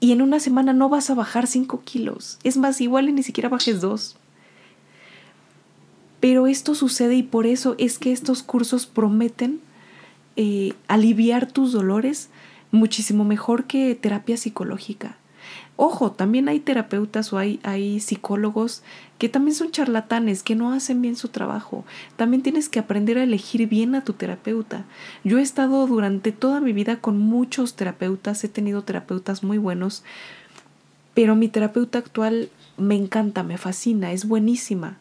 Speaker 1: Y en una semana no vas a bajar cinco kilos. Es más, igual y ni siquiera bajes dos. Pero esto sucede y por eso es que estos cursos prometen eh, aliviar tus dolores muchísimo mejor que terapia psicológica. Ojo, también hay terapeutas o hay, hay psicólogos que también son charlatanes, que no hacen bien su trabajo. También tienes que aprender a elegir bien a tu terapeuta. Yo he estado durante toda mi vida con muchos terapeutas, he tenido terapeutas muy buenos, pero mi terapeuta actual me encanta, me fascina, es buenísima.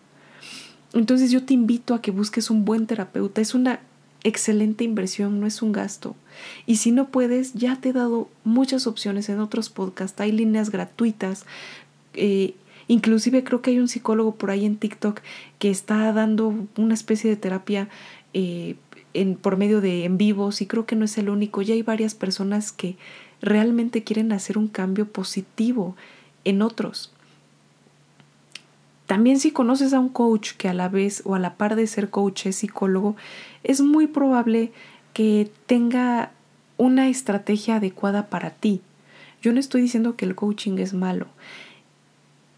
Speaker 1: Entonces yo te invito a que busques un buen terapeuta. Es una excelente inversión, no es un gasto. Y si no puedes, ya te he dado muchas opciones en otros podcasts. Hay líneas gratuitas. Eh, inclusive creo que hay un psicólogo por ahí en TikTok que está dando una especie de terapia eh, en, por medio de en vivos y creo que no es el único. Ya hay varias personas que realmente quieren hacer un cambio positivo en otros. También si conoces a un coach que a la vez o a la par de ser coach es psicólogo, es muy probable que tenga una estrategia adecuada para ti. Yo no estoy diciendo que el coaching es malo,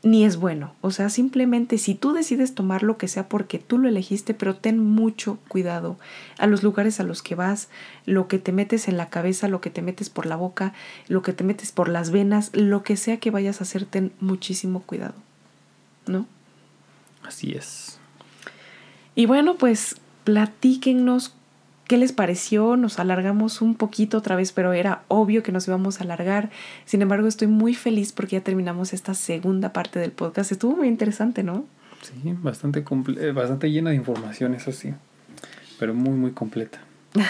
Speaker 1: ni es bueno. O sea, simplemente si tú decides tomar lo que sea porque tú lo elegiste, pero ten mucho cuidado a los lugares a los que vas, lo que te metes en la cabeza, lo que te metes por la boca, lo que te metes por las venas, lo que sea que vayas a hacer, ten muchísimo cuidado. ¿No?
Speaker 2: Así es.
Speaker 1: Y bueno, pues platíquennos qué les pareció. Nos alargamos un poquito otra vez, pero era obvio que nos íbamos a alargar. Sin embargo, estoy muy feliz porque ya terminamos esta segunda parte del podcast. Estuvo muy interesante, ¿no?
Speaker 2: Sí, bastante, eh, bastante llena de información, eso sí, pero muy, muy completa.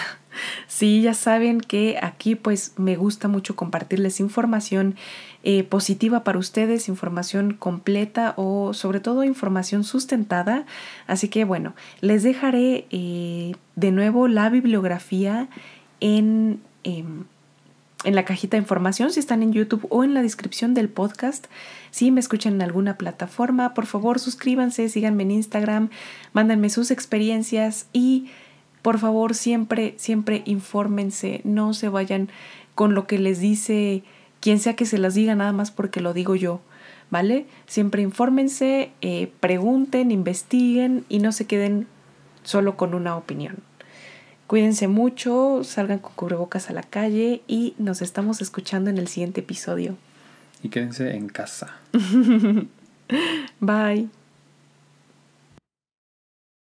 Speaker 1: Sí, ya saben que aquí pues me gusta mucho compartirles información eh, positiva para ustedes, información completa o sobre todo información sustentada. Así que bueno, les dejaré eh, de nuevo la bibliografía en, em, en la cajita de información si están en YouTube o en la descripción del podcast. Si me escuchan en alguna plataforma, por favor suscríbanse, síganme en Instagram, mándenme sus experiencias y por favor siempre, siempre infórmense, no se vayan con lo que les dice quien sea que se las diga nada más porque lo digo yo. ¿Vale? Siempre infórmense, eh, pregunten, investiguen y no se queden solo con una opinión. Cuídense mucho, salgan con cubrebocas a la calle y nos estamos escuchando en el siguiente episodio.
Speaker 2: Y quédense en casa.
Speaker 1: Bye.